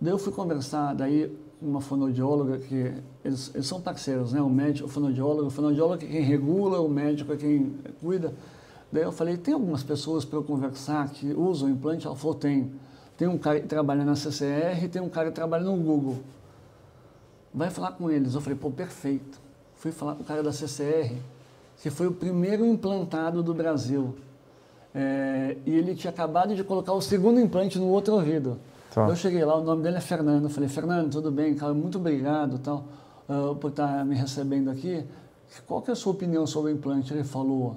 Daí eu fui conversar, daí uma fonoaudióloga, que eles, eles, são parceiros, né? O médico, o fonoaudiólogo, o fonoaudiólogo é quem regula, o médico é quem cuida. Daí eu falei, tem algumas pessoas para eu conversar que usam implante? Ela falou, tem. Tem um cara que trabalha na CCR, tem um cara que trabalha no Google. Vai falar com eles. Eu falei, pô, perfeito. Fui falar com o cara da CCR, que foi o primeiro implantado do Brasil. É, e ele tinha acabado de colocar o segundo implante no outro ouvido. Tá. Eu cheguei lá, o nome dele é Fernando. Eu falei, Fernando, tudo bem, cara, muito obrigado tal, uh, por estar tá me recebendo aqui. Qual que é a sua opinião sobre o implante? Ele falou,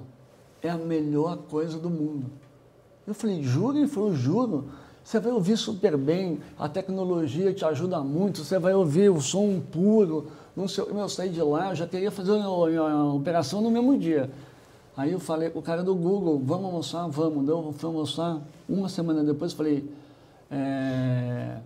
é a melhor coisa do mundo. Eu falei, juro? Ele falou, juro. Você vai ouvir super bem, a tecnologia te ajuda muito, você vai ouvir o som puro. Não sei, eu saí de lá, eu já queria fazer a operação no mesmo dia. Aí eu falei com o cara do Google, vamos almoçar? Vamos. Deu, fui almoçar. Uma semana depois falei. É,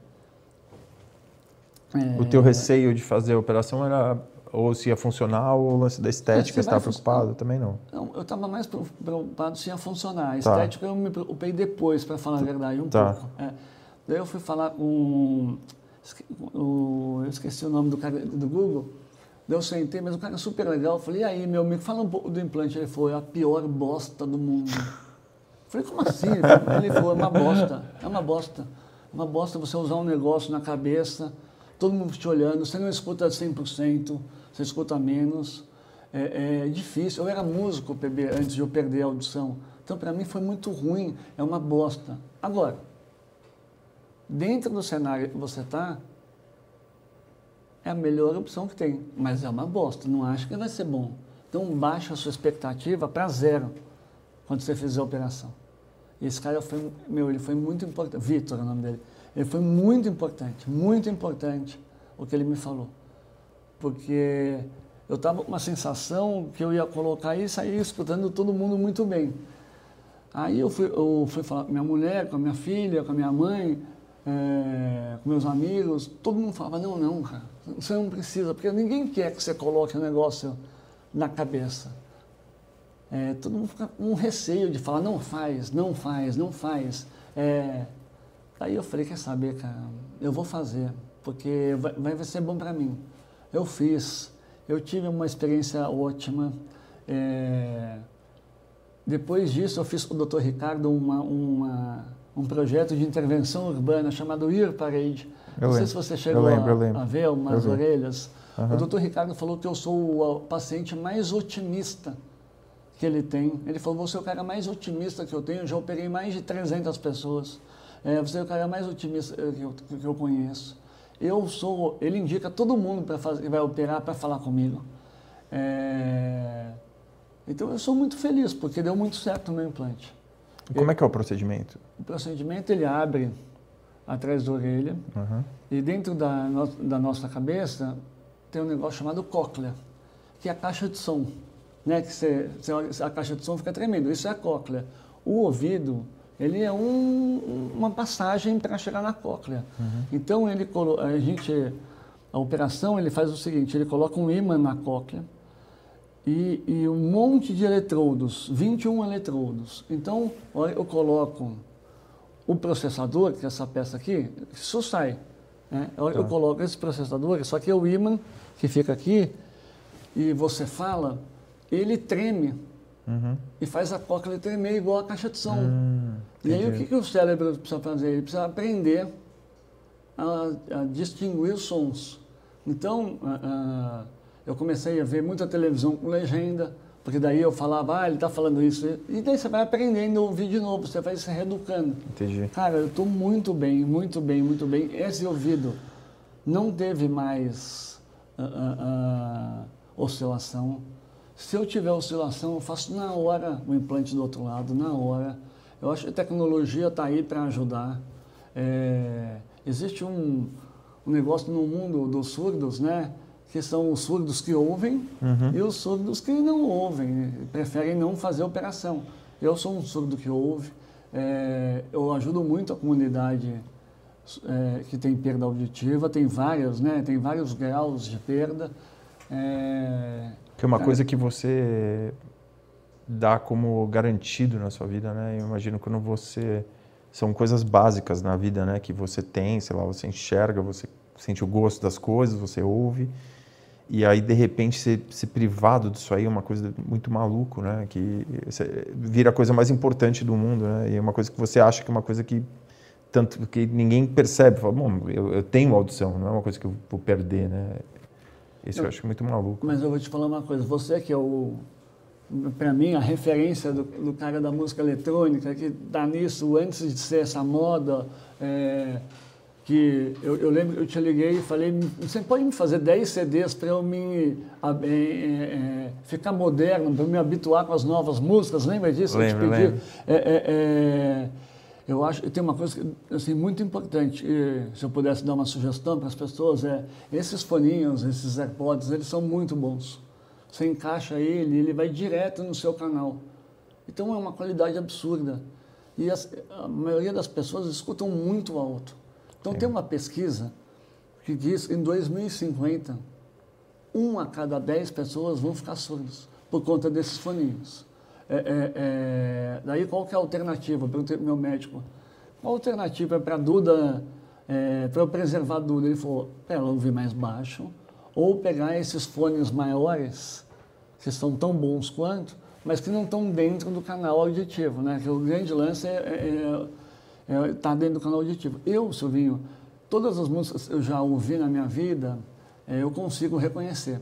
é, o teu receio de fazer a operação era ou se ia funcionar ou o lance da estética, você estava preocupado? Também não. Não, eu estava mais preocupado se ia funcionar. A tá. estética eu me preocupei depois, para falar a verdade, um tá. pouco. É. Daí eu fui falar com. O, eu esqueci o nome do cara do Google. Daí eu sentei, mas o cara é super legal. Eu falei, e aí, meu amigo, fala um pouco do implante. Ele falou, é a pior bosta do mundo. Eu falei, como assim? Ele falou, é uma bosta, é uma bosta. É uma bosta você usar um negócio na cabeça, todo mundo te olhando, você não escuta 100%, você escuta menos. É, é difícil. Eu era músico, PB, antes de eu perder a audição. Então, para mim, foi muito ruim, é uma bosta. Agora, dentro do cenário que você está, é a melhor opção que tem, mas é uma bosta, não acho que vai ser bom. Então baixa a sua expectativa para zero quando você fizer a operação. E esse cara foi, meu, ele foi muito importante, Vitor é o nome dele. Ele foi muito importante, muito importante o que ele me falou. Porque eu estava com uma sensação que eu ia colocar isso aí escutando todo mundo muito bem. Aí eu fui, eu fui falar com minha mulher, com a minha filha, com a minha mãe, é, com meus amigos, todo mundo falava, não, não, cara, você não precisa, porque ninguém quer que você coloque o um negócio na cabeça. É, todo mundo fica com um receio de falar, não faz, não faz, não faz. É, aí eu falei, quer saber, cara, eu vou fazer, porque vai, vai ser bom para mim. Eu fiz, eu tive uma experiência ótima. É, depois disso, eu fiz com o Dr. Ricardo uma, uma um projeto de intervenção urbana chamado Ir Parade. Eu Não sei se você chegou lembro, a, a, ver umas orelhas. Uhum. O doutor Ricardo falou que eu sou o paciente mais otimista que ele tem. Ele falou, você é o cara mais otimista que eu tenho, eu já operei mais de 300 pessoas. É, você é o cara mais otimista que eu, que eu conheço. Eu sou, ele indica todo mundo para fazer, que vai operar para falar comigo. É, então eu sou muito feliz porque deu muito certo o meu implante. Como é que é o procedimento? O procedimento ele abre atrás da orelha Uhum. e dentro da, no- da nossa cabeça tem um negócio chamado cóclea, que é a caixa de som. Né? Que você, você olha, a caixa de som fica tremendo, isso é a cóclea. O ouvido, ele é um- uma passagem para chegar na cóclea. Então ele, a gente, a operação ele faz o seguinte, ele coloca um ímã na cóclea e, e um monte de eletrodos, 21 eletrodos. Então olha, eu coloco o processador, que é essa peça aqui, isso sai. Né? Eu, eu Tá. coloco esse processador, só que é o ímã que fica aqui, e você fala, ele treme Uhum. e faz a cóclea tremer igual a caixa de som. Hum, e aí o que, que o cérebro precisa fazer? Ele precisa aprender a, a distinguir os sons. Então, eu comecei a ver muita televisão com legenda, porque daí eu falava, ah, ele está falando isso. E daí você vai aprendendo a ouvir de novo, você vai se reeducando. Entendi. Cara, eu estou muito bem, muito bem, muito bem. Esse ouvido não teve mais ah, ah, ah, oscilação. Se eu tiver oscilação, eu faço na hora o implante do outro lado, na hora. Eu acho que a tecnologia está aí para ajudar. É, existe um, um negócio no mundo dos surdos, né? Que são os surdos que ouvem Uhum. e os surdos que não ouvem, preferem não fazer operação. Eu sou um surdo que ouve, é, eu ajudo muito a comunidade é, que tem perda auditiva, tem várias, né? Tem vários graus de perda. É, Que é uma Cara. coisa que você dá como garantido na sua vida, né? Eu imagino quando você são coisas básicas na vida, né? Que você tem, sei lá, você enxerga, você sente o gosto das coisas, você ouve e aí de repente ser, ser privado disso aí é uma coisa muito maluco, né? Que vira a coisa mais importante do mundo, né? E é uma coisa que você acha que é uma coisa que tanto que ninguém percebe, fala, bom, eu, eu tenho audição, não é uma coisa que eu vou perder, né? Isso eu Eu- acho muito maluco. Mas eu vou te falar uma coisa, você que é o, para mim, a referência do, do cara da música eletrônica, que está nisso antes de ser essa moda, é, que eu, eu lembro eu te liguei e falei, você pode me fazer 10 CDs para eu me a- é, é, ficar moderno, para eu me habituar com as novas músicas, lembra disso? Lembro, eu te pedi? lembro. É, é, é, eu acho que tem uma coisa assim, muito importante, e se eu pudesse dar uma sugestão para as pessoas, é esses foninhos, esses AirPods, eles são muito bons. Você encaixa ele, ele vai direto no seu canal. Então é uma qualidade absurda. E as- a maioria das pessoas escutam muito alto. Então tem uma pesquisa que diz que em 2050, um a cada dez pessoas vão ficar surdos por conta desses foninhos. É, é, é, daí qual que é a alternativa? Eu perguntei para o meu médico. Qual a alternativa para a Duda, é, para eu preservar a Duda? Ele falou, para ela ouvir mais baixo, ou pegar esses fones maiores, que são tão bons quanto, mas que não estão dentro do canal auditivo, né? Que o grande lance é, é, é, tá dentro do canal auditivo. Eu, Silvinho, todas as músicas que eu já ouvi na minha vida, é, eu consigo reconhecer.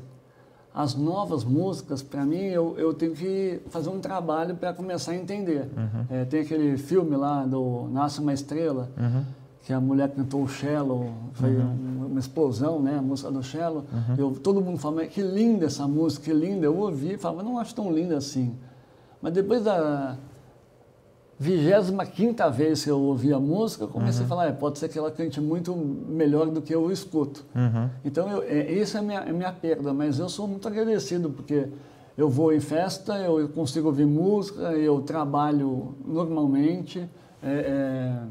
As novas músicas, para mim, eu, eu tenho que fazer um trabalho para começar a entender. É, tem aquele filme lá do Nasce uma Estrela, Uhum. que a mulher cantou o cello, foi um- uma explosão, né, a música do cello. Eu, todo mundo fala, "Mas que linda essa música, que linda. Eu ouvi e falava, não acho tão linda assim. Mas depois da vigésima quinta vez que eu ouvi a música, eu comecei a falar, é, pode ser que ela cante muito melhor do que eu escuto. Uhum. Então, eu, é, isso é a minha, é minha perda, mas eu sou muito agradecido, porque eu vou em festa, eu consigo ouvir música, eu trabalho normalmente. é, é,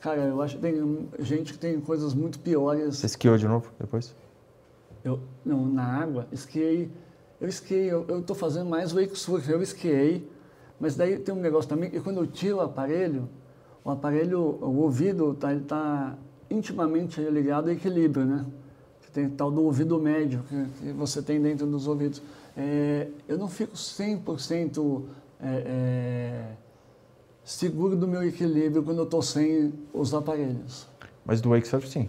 cara, eu acho que tem gente que tem coisas muito piores. Você esquiou de novo depois? Eu, não, na água, esquiei. Eu esquiei, eu estou fazendo mais wake surf, eu esquiei, mas daí tem um negócio também, que quando eu tiro o aparelho, o aparelho, o ouvido está tá intimamente ligado ao equilíbrio, né? Que tem tal do ouvido médio que, que você tem dentro dos ouvidos. É, eu não fico 100% é, é, seguro do meu equilíbrio quando eu estou sem os aparelhos. Mas do Wake Surf, sim.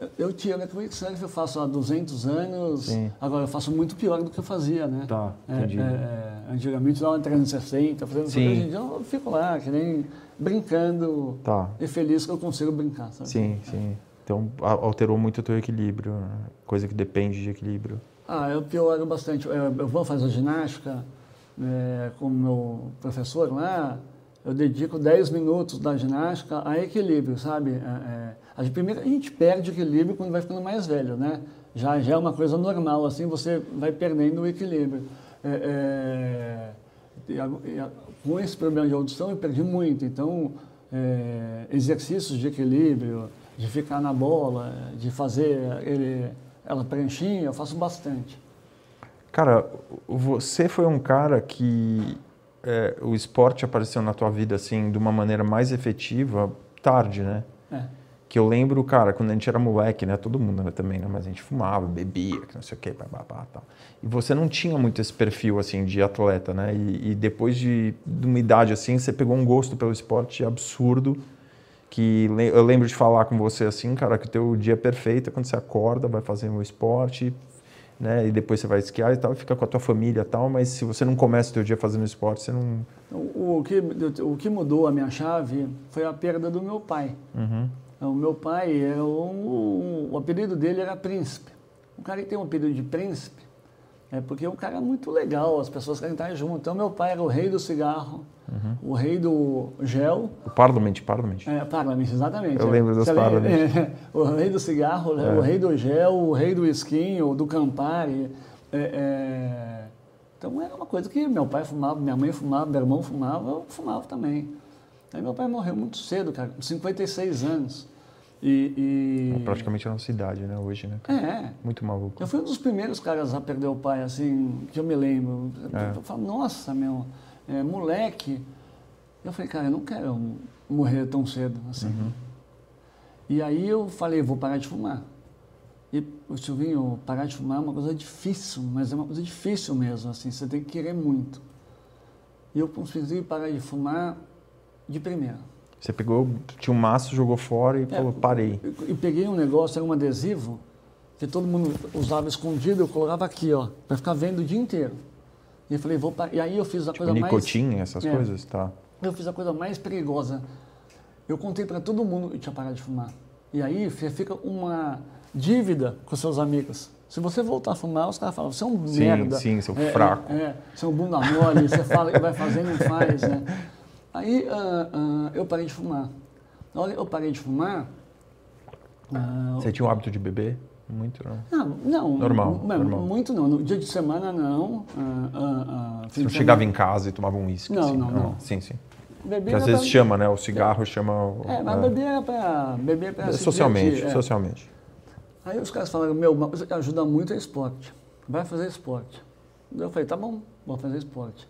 Eu- Eu tiro a Quick Surf, eu faço há 200 anos, Sim. agora eu faço muito pior do que eu fazia, né? Tá, É, entendi. é, é, antigamente dava 360, fazendo Sim. Hoje em dia eu fico lá, que nem brincando Tá. e feliz que eu consigo brincar, sabe? Sim, sim. Então alterou muito o teu equilíbrio, né? coisa que depende de equilíbrio. Ah, eu pioro bastante. Eu, eu vou fazer ginástica é, com o meu professor lá, eu dedico 10 minutos da ginástica a equilíbrio, sabe? É, é, a gente, primeiro a gente perde equilíbrio quando vai ficando mais velho, né? Já, já é uma coisa normal, assim você vai perdendo o equilíbrio. É, é, com esse problema de audição eu perdi muito, então é, exercícios de equilíbrio, de ficar na bola, de fazer ele, ela pranchinha, eu faço bastante. Cara, você foi um cara que é, o esporte apareceu na tua vida assim de uma maneira mais efetiva tarde, né? É. Que eu lembro, cara, quando a gente era moleque, né? Todo mundo né, também, né? Mas a gente fumava, bebia, que não sei o quê, babá, tal. E você não tinha muito esse perfil, assim, de atleta, né? E, e depois de, de uma idade assim, você pegou um gosto pelo esporte absurdo. Que le- eu lembro de falar com você assim, cara, que o teu dia é perfeito é quando você acorda, vai fazer um esporte, né? E depois você vai esquiar e tal, e fica com a tua família e tal. Mas se você não começa o teu dia fazendo esporte, você não... O, o que, o que mudou a minha chave foi a perda do meu pai. Uhum. O meu pai, era um, um- o apelido dele era Príncipe. Um cara que tem um apelido de Príncipe é porque é um cara muito legal, as pessoas querem estar junto. Então, meu pai era o rei do cigarro, o rei do gel. O Parliament, Parliament. É, Parliament, exatamente. Eu é. lembro dos Você? Parliament. É, <laughs> o rei do cigarro, É. o rei do gel, o rei do esquinho, do Campari. É, é, Então era uma coisa que meu pai fumava, minha mãe fumava, meu irmão fumava, eu fumava também. Aí meu pai morreu muito cedo, cara, com 56 anos. E, e- Praticamente a nossa idade, né? Hoje, né? cara? É, Muito maluco. eu fui um dos primeiros caras a perder o pai, assim, que eu me lembro. É. Eu falo, nossa, meu, é, moleque. Eu falei, cara, eu não quero morrer tão cedo, assim. E aí eu falei, vou parar de fumar. E o Silvinho, parar de fumar é uma coisa difícil, mas é uma coisa difícil mesmo, assim, você tem que querer muito. E eu consegui parar de fumar de primeira. Você pegou, tinha um maço, jogou fora e falou, parei. E peguei um negócio, era um adesivo, que todo mundo usava escondido, eu colocava aqui, ó, para ficar vendo o dia inteiro. E eu falei, vou parar. E aí eu fiz a Tipo, coisa mais. nicotina, essas É. coisas, tá. Eu fiz a coisa mais perigosa. Eu contei para todo mundo que tinha parado de fumar. E aí fi- fica uma dívida com seus amigos. Se você voltar a fumar, os caras falam, você é um Sim, merda. sim, seu É, fraco. É, é, você é um bunda mole, você fala que vai fazer, não faz, né? <laughs> Aí ah, ah, eu parei de fumar. Na hora que eu parei de fumar, ah, Você tinha o hábito de beber? Muito, não. não, não. Normal, não, normal. Muito não. No dia de semana, não. Ah, Você não chegava semana- em casa e tomava um uísque? Não, assim? não, não. Sim, sim. Beber Porque às vezes pra- chama, né? O cigarro chama... o- É, mas é. beber era pra... Beber pra se Socialmente, divertir, é. socialmente. Aí os caras falaram, meu, que ajuda muito é esporte. Vai fazer esporte. Eu falei, tá bom, vou fazer esporte.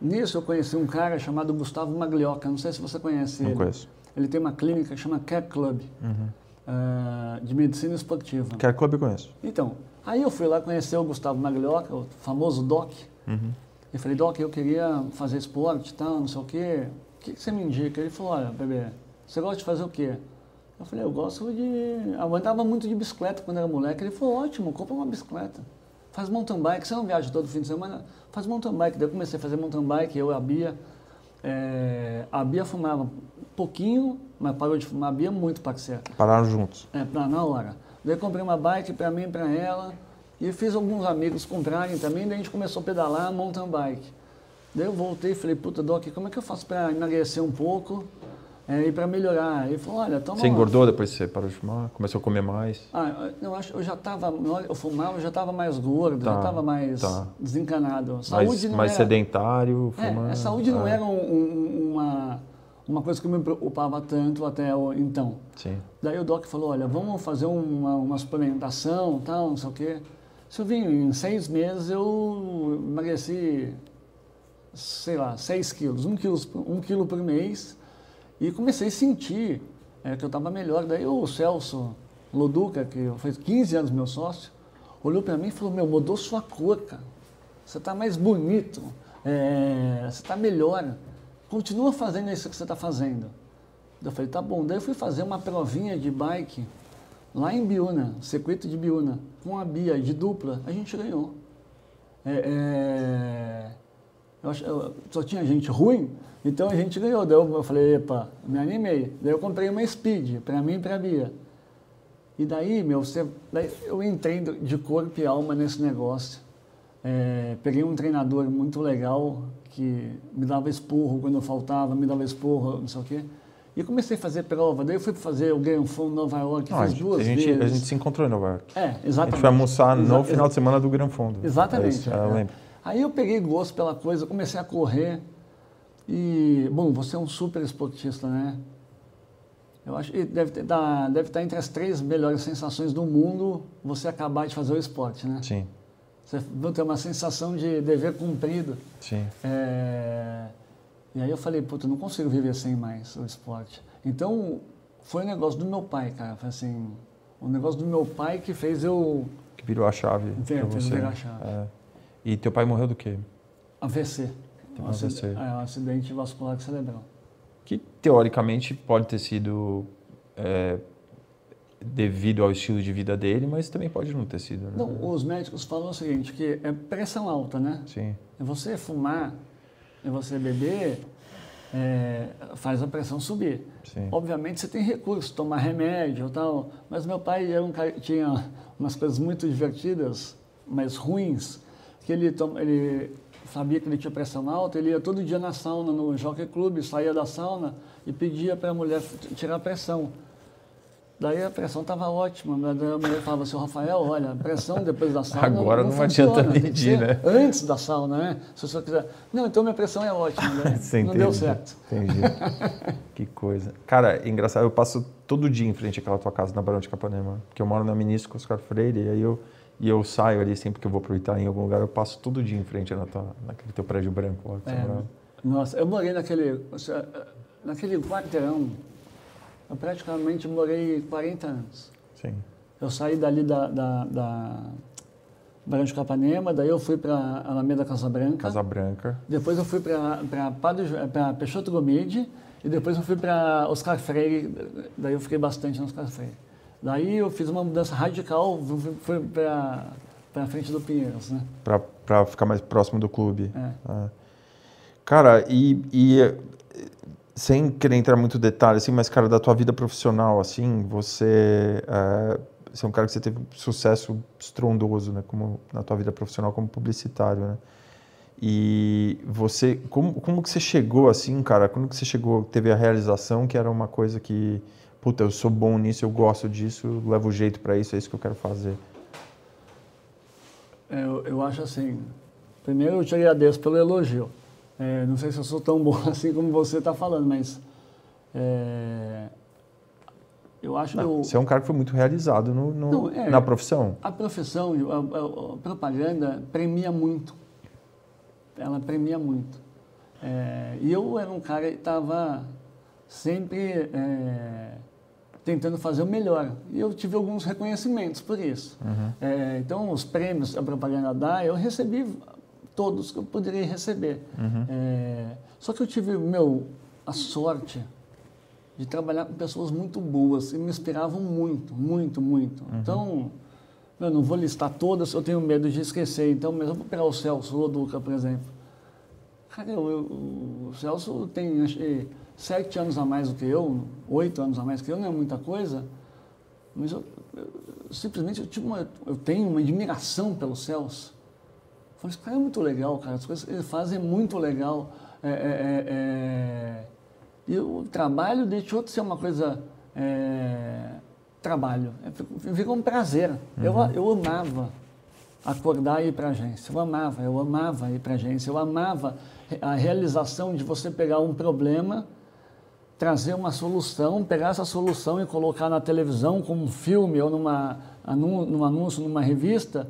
Nisso eu conheci um cara chamado Gustavo Maglioca, não sei se você conhece Não ele. conheço. Ele tem uma clínica que chama Care Club, Uhum. ah, de medicina esportiva. Care Club eu conheço. Então, aí eu fui lá conhecer o Gustavo Maglioca, o famoso Doc. Uhum. E falei, Doc, eu queria fazer esporte e tal, não sei o quê. O que, que você me indica? Ele falou, olha, bebê, você gosta de fazer o quê? Eu falei, eu gosto de... Eu andava muito de bicicleta quando era moleque. Ele falou, ótimo, compra uma bicicleta. Faz mountain bike, você não viaja todo fim de semana? Faz mountain bike. Daí eu comecei a fazer mountain bike, eu e a Bia. É, a Bia fumava um pouquinho, mas parou de fumar. A Bia é muito parceira. Pararam juntos. É, pra, na hora. Daí eu comprei uma bike para mim e para ela. E fiz alguns amigos comprarem também. Daí a gente começou a pedalar mountain bike. Daí eu voltei e falei, puta, Doc, como é que eu faço para emagrecer um pouco é, e para melhorar? Ele falou, olha, toma... Você engordou depois que você parou de fumar? Começou a comer mais? Ah, eu acho eu já estava, eu fumava, eu já estava mais gordo, já Tá, estava mais tá. desencanado. Saúde mais não mais era... sedentário, É, fumando? a saúde não é. era um- um- uma, uma coisa que me preocupava tanto até o- então. Sim. Daí o Doc falou, olha, vamos fazer uma, uma suplementação, tal, não sei o quê. Silvinho, em seis meses eu emagreci, sei lá, seis quilos, um quilo, um quilo por mês. E comecei a sentir é, que eu estava melhor. Daí o Celso Loduca, que fez 15 anos meu sócio, olhou para mim e falou, meu, mudou sua cor, cara. Você está mais bonito, é, você está melhor. Continua fazendo isso que você está fazendo. Eu falei, tá bom. Daí eu fui fazer uma provinha de bike lá em Biúna, circuito de Biúna, com a Bia de dupla, a gente ganhou. É, é, eu, eu, só tinha gente ruim, então a gente ganhou. Daí eu, eu falei, epa, me animei. Daí eu comprei uma Speed, para mim e para a Bia. E daí, meu, você, daí eu entrei de corpo e alma nesse negócio. É, peguei um treinador muito legal que me dava esporro quando eu faltava, me dava esporro, não sei o quê. E comecei a fazer prova. Daí eu fui fazer o Grand Fond Nova York, não, fiz duas a gente, vezes. A gente se encontrou em Nova York. É, exatamente. A gente foi almoçar no final de semana do Grand Fond. Exatamente. É isso, é. eu lembro. Aí eu peguei gosto pela coisa, comecei a correr. E, bom, você é um super esportista, né? Eu acho que deve, ter, deve estar entre as três melhores sensações do mundo você acabar de fazer o esporte, né? Sim. Você vai ter uma sensação de dever cumprido. Sim. É... E aí eu falei, puta, eu não consigo viver sem mais o esporte. Então, foi um negócio do meu pai, cara. Foi assim, um negócio do meu pai que fez eu... Que virou a chave fez você. virar a chave. É. E teu pai morreu do quê? AVC. Um AVC. É, um acidente vascular cerebral. Que, teoricamente, pode ter sido... É, devido ao estilo de vida dele, mas também pode não ter sido. Né? Não, os médicos falam o seguinte, que é pressão alta, né? Sim. É você fumar, é você beber, é, faz a pressão subir. Sim. Obviamente você tem recursos, tomar remédio e tal, mas meu pai era um cara, tinha umas coisas muito divertidas, mas ruins, que ele, ele sabia que ele tinha pressão alta, ele ia todo dia na sauna, no Jockey Club, saía da sauna e pedia para a mulher tirar a pressão. Daí a pressão estava ótima. Daí a mulher falava assim, Rafael, olha, a pressão depois da sauna. Agora não, não adianta medir, né? Antes da sauna, né? Se o senhor quiser. Não, então minha pressão é ótima. Né? <laughs> não entende, deu certo. Entendi. <laughs> que coisa. Cara, é engraçado, eu passo todo dia em frente àquela tua casa na Barão de Capanema. Porque eu moro na Ministro Oscar Freire, e aí eu, e eu saio ali sempre que eu vou aproveitar em algum lugar, eu passo todo dia em frente na tua, naquele teu prédio branco lá. É, nossa, eu morei naquele, naquele quarteirão eu praticamente morei 40 anos. Sim. Eu saí dali da, da, da Barão de Capanema, daí eu fui para Alameda Casa Branca. Casa Branca. Depois eu fui para Peixoto Gomide e depois eu fui para Oscar Freire, daí eu fiquei bastante no Oscar Freire. Daí eu fiz uma mudança radical, fui para para frente do Pinheiros, né? Para ficar mais próximo do clube. É. Ah. Cara, e, e sem querer entrar muito detalhe, assim, mas, cara, da tua vida profissional, assim, você, é, você é um cara que você teve sucesso estrondoso, né, como, na tua vida profissional como publicitário, né? E você, como, como que você chegou, assim, cara, quando que você chegou, teve a realização que era uma coisa que, puta, eu sou bom nisso, eu gosto disso, levo jeito para isso, é isso que eu quero fazer? É, eu, eu acho assim, primeiro eu te agradeço pelo elogio. É, não sei se eu sou tão <laughs> bom assim como você está falando, mas é, eu acho não, que eu, Você é um cara que foi muito realizado no, no não, é, na profissão. A profissão, a, a, a, propaganda premia muito. Ela premia muito. É, e eu era um cara que estava sempre é, tentando fazer o melhor. E eu tive alguns reconhecimentos por isso. Uhum. É, então, os prêmios que a propaganda dá, eu recebi todos que eu poderia receber. Uhum. É, só que eu tive, meu, a sorte de trabalhar com pessoas muito boas e me inspiravam muito, muito, muito. Uhum. Então, eu não vou listar todas, eu tenho medo de esquecer. Então, mas eu vou pegar o Celso Loduca, por exemplo. Cara, eu, eu, o Celso tem sete anos a mais do que eu, oito anos a mais que eu, não é muita coisa, mas eu, eu simplesmente eu, tive uma, eu tenho uma admiração pelo Celso. Falei, esse cara é muito legal, cara. As coisas que ele faz é muito legal. É, é, é, é, e o trabalho deixou de ser uma coisa. É, trabalho. Virou um prazer. Uhum. Eu, eu amava acordar e ir para a agência. Eu amava, eu amava ir para a agência. Eu amava a realização de você pegar um problema, trazer uma solução, pegar essa solução e colocar na televisão como um filme ou numa, num anúncio, numa revista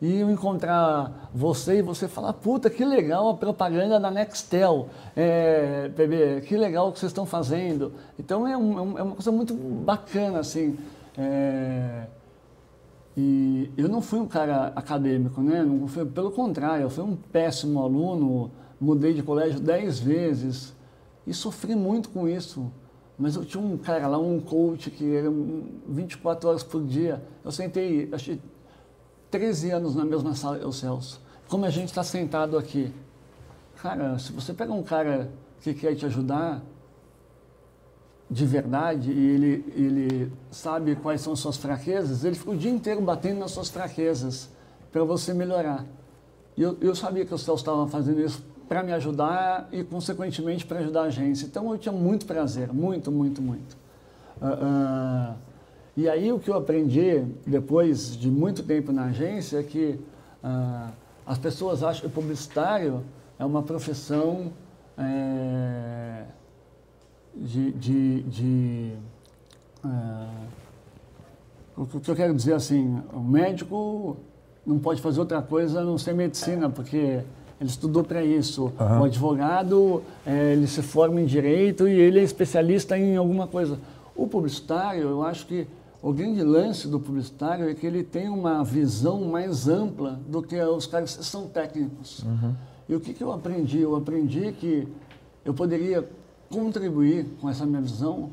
e eu encontrar você e você falar, puta, que legal a propaganda da Nextel, é, bebê, que legal o que vocês estão fazendo. Então é, um, é uma coisa muito bacana, assim. É, e eu não fui um cara acadêmico, né? Fui, pelo contrário, eu fui um péssimo aluno, mudei de colégio dez vezes e sofri muito com isso. Mas eu tinha um cara lá, um coach que era 24 horas por dia. Eu sentei, achei 13 anos na mesma sala, eu, Celso. Como a gente está sentado aqui. Cara, se você pega um cara que quer te ajudar de verdade e ele, ele sabe quais são suas fraquezas, ele fica o dia inteiro batendo nas suas fraquezas para você melhorar. E eu, eu sabia que o Celso estava fazendo isso para me ajudar e, consequentemente, para ajudar a agência. Então, eu tinha muito prazer, muito, muito, muito. Uh, uh, e aí, o que eu aprendi, depois de muito tempo na agência, é que uh, as pessoas acham que o publicitário é uma profissão é, de... de, de o que eu quero dizer assim, o médico não pode fazer outra coisa a não ser medicina, porque ele estudou para isso. Uhum. O advogado, é, ele se forma em direito e ele é especialista em alguma coisa. O publicitário, eu acho que o grande lance do publicitário é que ele tem uma visão mais ampla do que os caras que são técnicos. Uhum. E o que, que eu aprendi? Eu aprendi que eu poderia contribuir com essa minha visão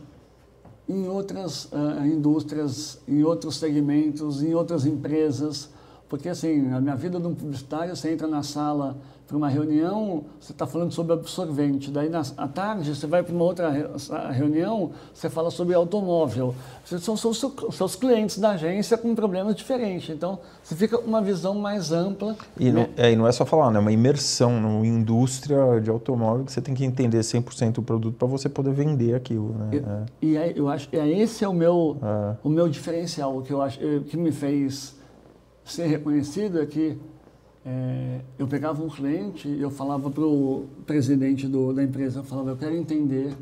em outras uh, indústrias, em outros segmentos, em outras empresas. Porque, assim, a minha vida de um publicitário, você entra na sala para uma reunião, você está falando sobre absorvente. Daí, na, à tarde, você vai para uma outra reunião, você fala sobre automóvel. São seus, seus clientes da agência com problemas diferentes. Então, você fica com uma visão mais ampla. E, né? não, é, e não é só falar, né? é uma imersão numa indústria de automóvel que você tem que entender 100% o produto para você poder vender aquilo. Né? E, é. e aí, eu acho que é, esse é o meu, é. o meu diferencial, o que, eu acho, que me fez ser reconhecido é que é, eu pegava um cliente e eu falava para o presidente do, da empresa, eu falava, eu quero entender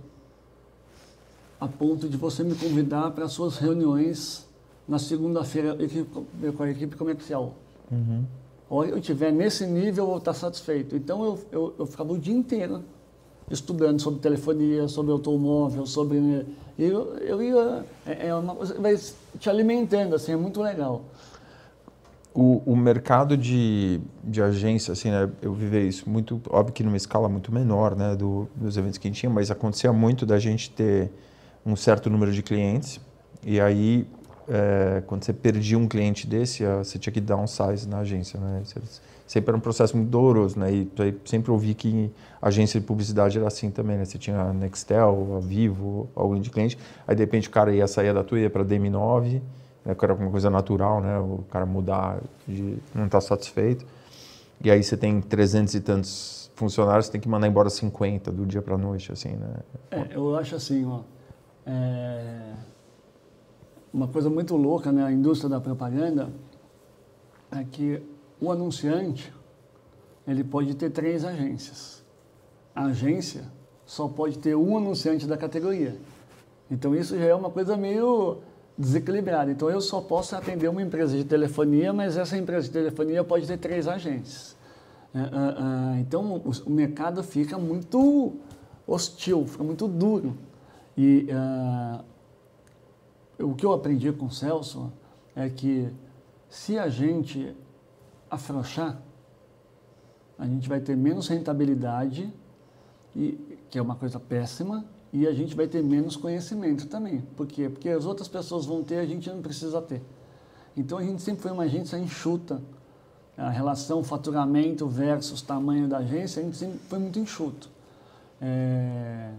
a ponto de você me convidar para as suas reuniões na segunda-feira com a equipe comercial. Uhum. Ou eu estiver nesse nível, eu vou estar satisfeito. Então eu, eu, eu ficava o dia inteiro estudando sobre telefonia, sobre automóvel, sobre. Né, eu, eu ia. É, é uma coisa vai te alimentando, assim, é muito legal. O, o mercado de, de agência, assim, né, eu vivi isso muito, óbvio que numa escala muito menor, né, do, dos eventos que a gente tinha, mas acontecia muito da gente ter um certo número de clientes e aí é, quando você perdia um cliente desse, você tinha que dar um size na agência, né? Sempre era um processo muito doloroso, né? E sempre ouvi que agência de publicidade era assim também, né? Você tinha a Nextel, a Vivo, algum de cliente, aí de repente o cara ia sair da tua ia para DM9 né, que era uma coisa natural, né, o cara mudar de não estar tá satisfeito. E aí você tem 300 e tantos funcionários, você tem que mandar embora 50 do dia para a noite, assim, né? É, eu acho assim, ó, é... uma coisa muito louca na né, indústria da propaganda é que o anunciante, ele pode ter três agências. A agência só pode ter um anunciante da categoria. Então isso já é uma coisa meio desequilibrado. Então eu só posso atender uma empresa de telefonia, mas essa empresa de telefonia pode ter três agentes. É, é, é, então o, mercado fica muito hostil, fica muito duro. E o que eu aprendi com o Celso é que se a gente afrouxar, a gente vai ter menos rentabilidade, e, que é uma coisa péssima, e a gente vai ter menos conhecimento também. Por quê? Porque as outras pessoas vão ter, a gente não precisa ter. Então a gente sempre foi uma agência enxuta. A relação faturamento versus tamanho da agência, a gente sempre foi muito enxuto. É...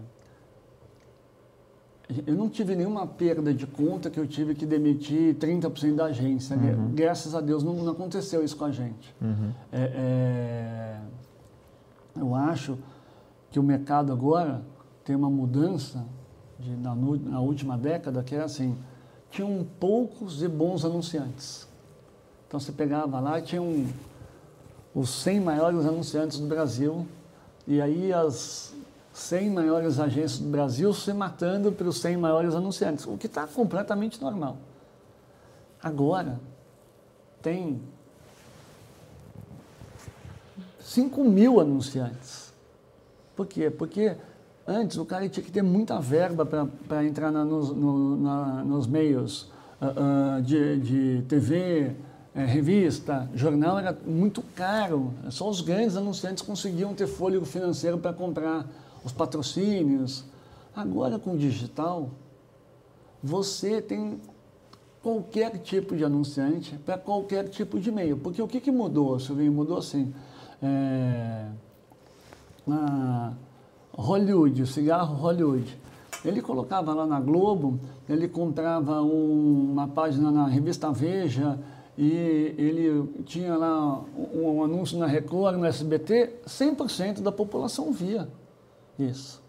Eu não tive nenhuma perda de conta que eu tive que demitir 30% da agência. Uhum. Graças a Deus não, não, aconteceu isso com a gente. Uhum. É, é... Eu acho que o mercado agora tem uma mudança de, na, na, última década que era assim, tinham poucos e bons anunciantes. Então você pegava lá, tinham os 100 maiores anunciantes do Brasil, e aí as 100 maiores agências do Brasil se matando pelos 100 maiores anunciantes, o que está completamente normal. Agora, tem 5 mil anunciantes. Por quê? Porque Antes, o cara tinha que ter muita verba para entrar na, nos, no, na, nos meios uh, uh, de, de TV, eh, revista, jornal, era muito caro. Só os grandes anunciantes conseguiam ter fôlego financeiro para comprar os patrocínios. Agora, com o digital, você tem qualquer tipo de anunciante para qualquer tipo de meio. Porque o que, que mudou, Silvinho? Mudou assim. É Hollywood, o cigarro Hollywood. Ele colocava lá na Globo, ele comprava um, uma página na revista Veja e ele tinha lá um, um anúncio na Record, no SBT, 100% da população via isso.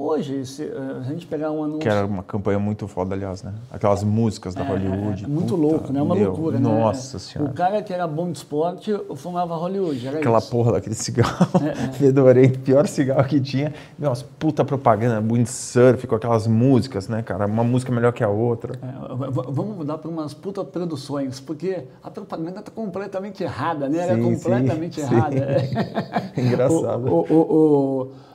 Hoje, se eh, a gente pegar um anúncio... Que era uma campanha muito foda, aliás, né? Aquelas músicas da É, Hollywood. É, é muito puta, louco, né? É uma meu, loucura, Nossa né? Senhora. O cara que era bom de esporte fumava Hollywood, era Aquela isso. porra daquele cigarro <laughs> É, <laughs> fedorento, pior cigarro que tinha. Meu, umas puta propaganda, windsurf, com aquelas músicas, né, cara? Uma música melhor que a outra. É, vamos mudar para umas puta produções, porque a propaganda está completamente errada, né? Era Sim, completamente sim, errada. sim. <laughs> Engraçado. O, o, o, o-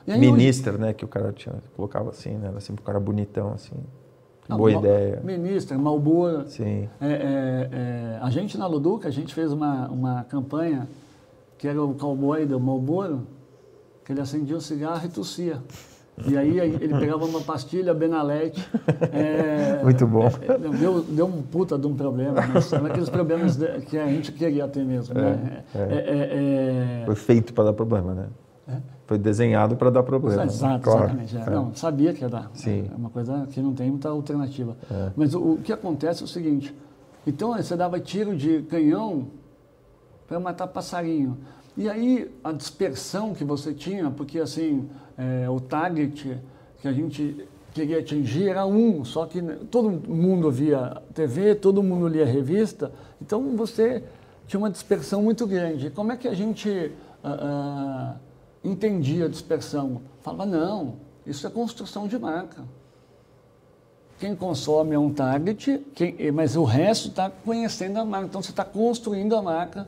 hoje- né? Que o cara tinha, colocava assim, né? Era sempre um cara bonitão, assim. Ah, Boa ideia. Ministro, Malboro. Sim. É, é, é, a gente na Luduca, a gente fez uma, uma campanha que era o cowboy do Malboro, que ele acendia o cigarro e tossia. E aí ele pegava uma pastilha Benalete. é, Muito bom. é, deu, deu um puta de um problema, mas são aqueles problemas que a gente queria ter mesmo. né? É, É, é, é, Foi feito para dar problema, né? Foi desenhado para dar problema. Exato, claro. exatamente. é. É. Não, sabia que ia dar. Sim. É uma coisa que não tem muita alternativa. É. Mas o, o que acontece é o seguinte: então você dava tiro de canhão para matar passarinho. E aí a dispersão que você tinha, porque assim, é, o target que a gente queria atingir era um, só que todo mundo via TV, todo mundo lia revista, então você tinha uma dispersão muito grande. Como é que a gente ah, ah, entendia a dispersão? Falava, não, isso é construção de marca. Quem consome é um target, quem- mas o resto está conhecendo a marca. Então você está construindo a marca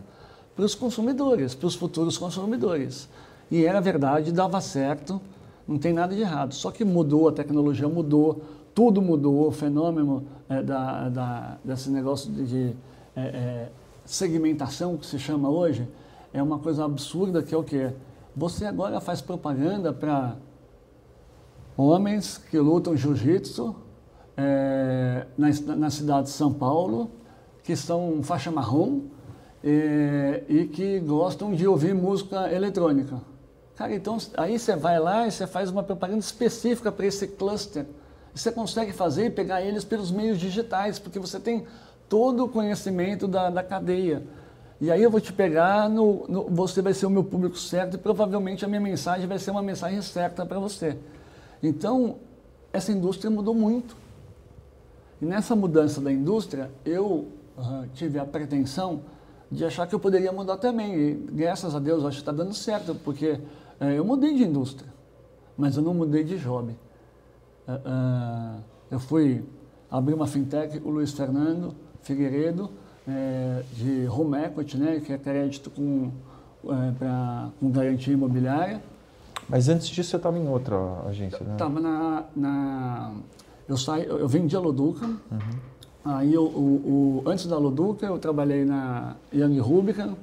para os consumidores, para os futuros consumidores. E era verdade, dava certo, não tem nada de errado. Só que mudou, a tecnologia mudou, tudo mudou, o fenômeno é, da, da- desse negócio de, de, é, é, segmentação que se chama hoje é uma coisa absurda que é o quê? Você agora faz propaganda para homens que lutam jiu-jitsu é, na, na cidade de São Paulo, que são faixa marrom é, e que gostam de ouvir música eletrônica. Cara, então aí você vai lá e você faz uma propaganda específica para esse cluster. Você consegue fazer e pegar eles pelos meios digitais, porque você tem todo o conhecimento da, da cadeia. E aí eu vou te pegar, no, no- você vai ser o meu público certo e provavelmente a minha mensagem vai ser uma mensagem certa para você. Então, essa indústria mudou muito. E nessa mudança da indústria, eu ah, tive a pretensão de achar que eu poderia mudar também. E graças a Deus, eu acho que está dando certo, porque eh, eu mudei de indústria, mas eu não mudei de job. Ah, eu fui abrir uma fintech, o Luiz Fernando Figueiredo, eh, de home equity, né, que é crédito com, eh, pra, com garantia imobiliária. Mas antes disso você estava em outra agência, né? Estava na, na- Eu saí, eu vendi a Loduca. Uhum. Aí eu, o, o- antes da Loduca eu trabalhei na Young Rubicon.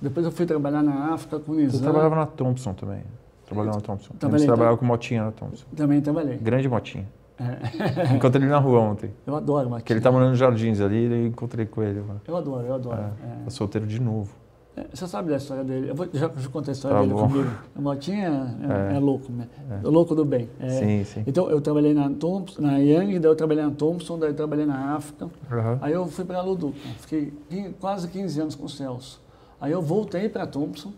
Depois eu fui trabalhar na África com o Você Nizam. trabalhava na Thompson também. Trabalhou na Thompson. Você trabalhava com motinha na Thompson. Também trabalhei. Grande motinha. É. Encontrei ele na rua ontem. Eu adoro Matinho. Que ele tá morando nos jardins ali e eu encontrei com ele. lá. Eu adoro, eu adoro. É, É. Tá solteiro de novo. É, Você sabe da história dele? Eu vou, já já contei a história Tá dele bom. comigo. O Motinha é, É. é louco, né? É. louco do bem. É. Sim, sim. Então eu trabalhei na Thompson, na Young, daí eu trabalhei na Thompson, daí eu trabalhei na África. Aham. Aí eu fui para Luduca, fiquei quin- quase 15 anos com o Celso. Aí eu voltei para Thompson,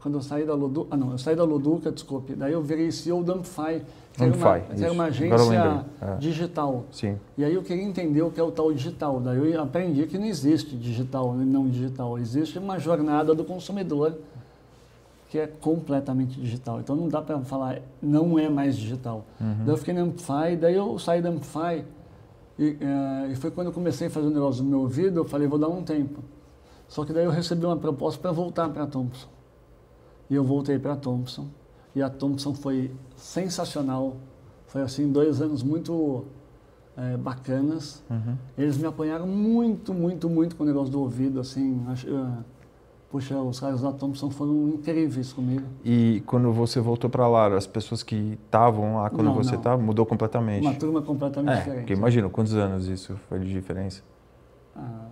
quando eu saí da Luduca, ah não, eu saí da Luduca, desculpe, daí eu virei CEO da que era uma, era uma. Agora eu agência é. digital. Sim. E aí eu queria entender o que é o tal digital. Daí eu aprendi que não existe digital e não digital. Existe uma jornada do consumidor que é completamente digital. Então não dá para falar, não é mais digital. Daí eu fiquei na Amplify, daí eu saí da Amplify e, e foi quando eu comecei a fazer o negócio do meu ouvido, eu falei, vou dar um tempo. Só que daí eu recebi uma proposta para voltar para a Thompson. E eu voltei para a Thompson. E a Thompson foi sensacional. Foi assim, dois anos muito eh, bacanas. Uhum. Eles me apoiaram muito, muito, muito com o negócio do ouvido, assim. Acho, eh, puxa, os caras da Thompson foram incríveis comigo. E quando você voltou para lá, as pessoas que estavam lá quando Não, você estava, mudou completamente. Uma turma completamente É, diferente. porque imagina, quantos anos isso foi de diferença? Ah,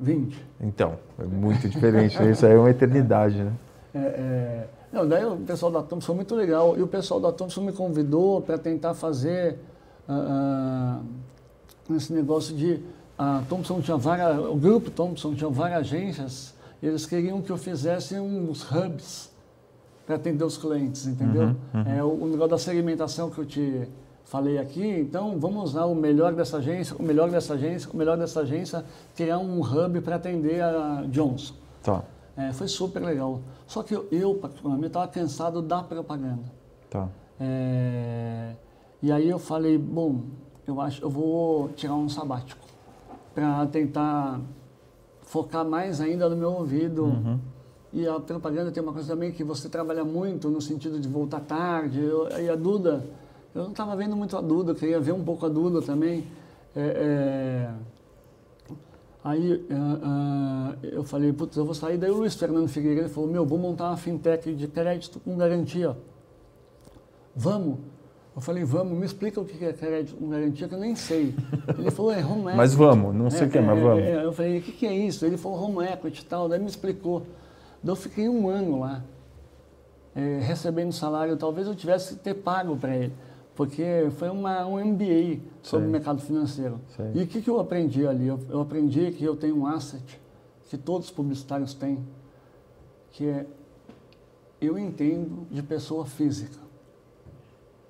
20. Então, é muito diferente, né? Isso aí é uma eternidade, né? É, é, Não, daí o pessoal da Thompson foi muito legal. E o pessoal da Thompson me convidou para tentar fazer uh, uh, esse negócio de. A Thompson tinha várias. O grupo Thompson tinha várias agências. E eles queriam que eu fizesse uns hubs para atender os clientes, entendeu? Uhum, uhum. É o, o negócio da segmentação que eu te falei aqui, então vamos usar o melhor dessa agência, o melhor dessa agência, o melhor dessa agência, criar um hub para atender a Johnson. Tá. É, foi super legal. Só que eu, eu particularmente, estava cansado da propaganda. Tá. É, e aí eu falei, bom, eu acho eu vou tirar um sabático para tentar focar mais ainda no meu ouvido. Uhum. E a propaganda tem uma coisa também que você trabalha muito no sentido de voltar tarde. Eu, e a Duda eu não estava vendo muito a Duda, eu queria ver um pouco a Duda também. É, é... Aí uh, uh, eu falei, putz, eu vou sair. Daí o Luiz Fernando Figueiredo falou, meu, vou montar uma fintech de crédito com garantia. Vamos? Eu falei, vamos, me explica o que é crédito com garantia, que eu nem sei. Ele falou, é home <laughs> equity. Mas vamos, não sei o é, que é, mas vamos. É, eu falei, o que, que é isso? Ele falou, home equity e tal, daí me explicou. Daí eu fiquei um ano lá, é, recebendo salário, talvez eu tivesse que ter pago para ele porque foi uma, um MBA sobre o mercado financeiro. E o que, que eu aprendi ali? Eu, eu, aprendi que eu tenho um asset que todos os publicitários têm, que é eu entendo de pessoa física.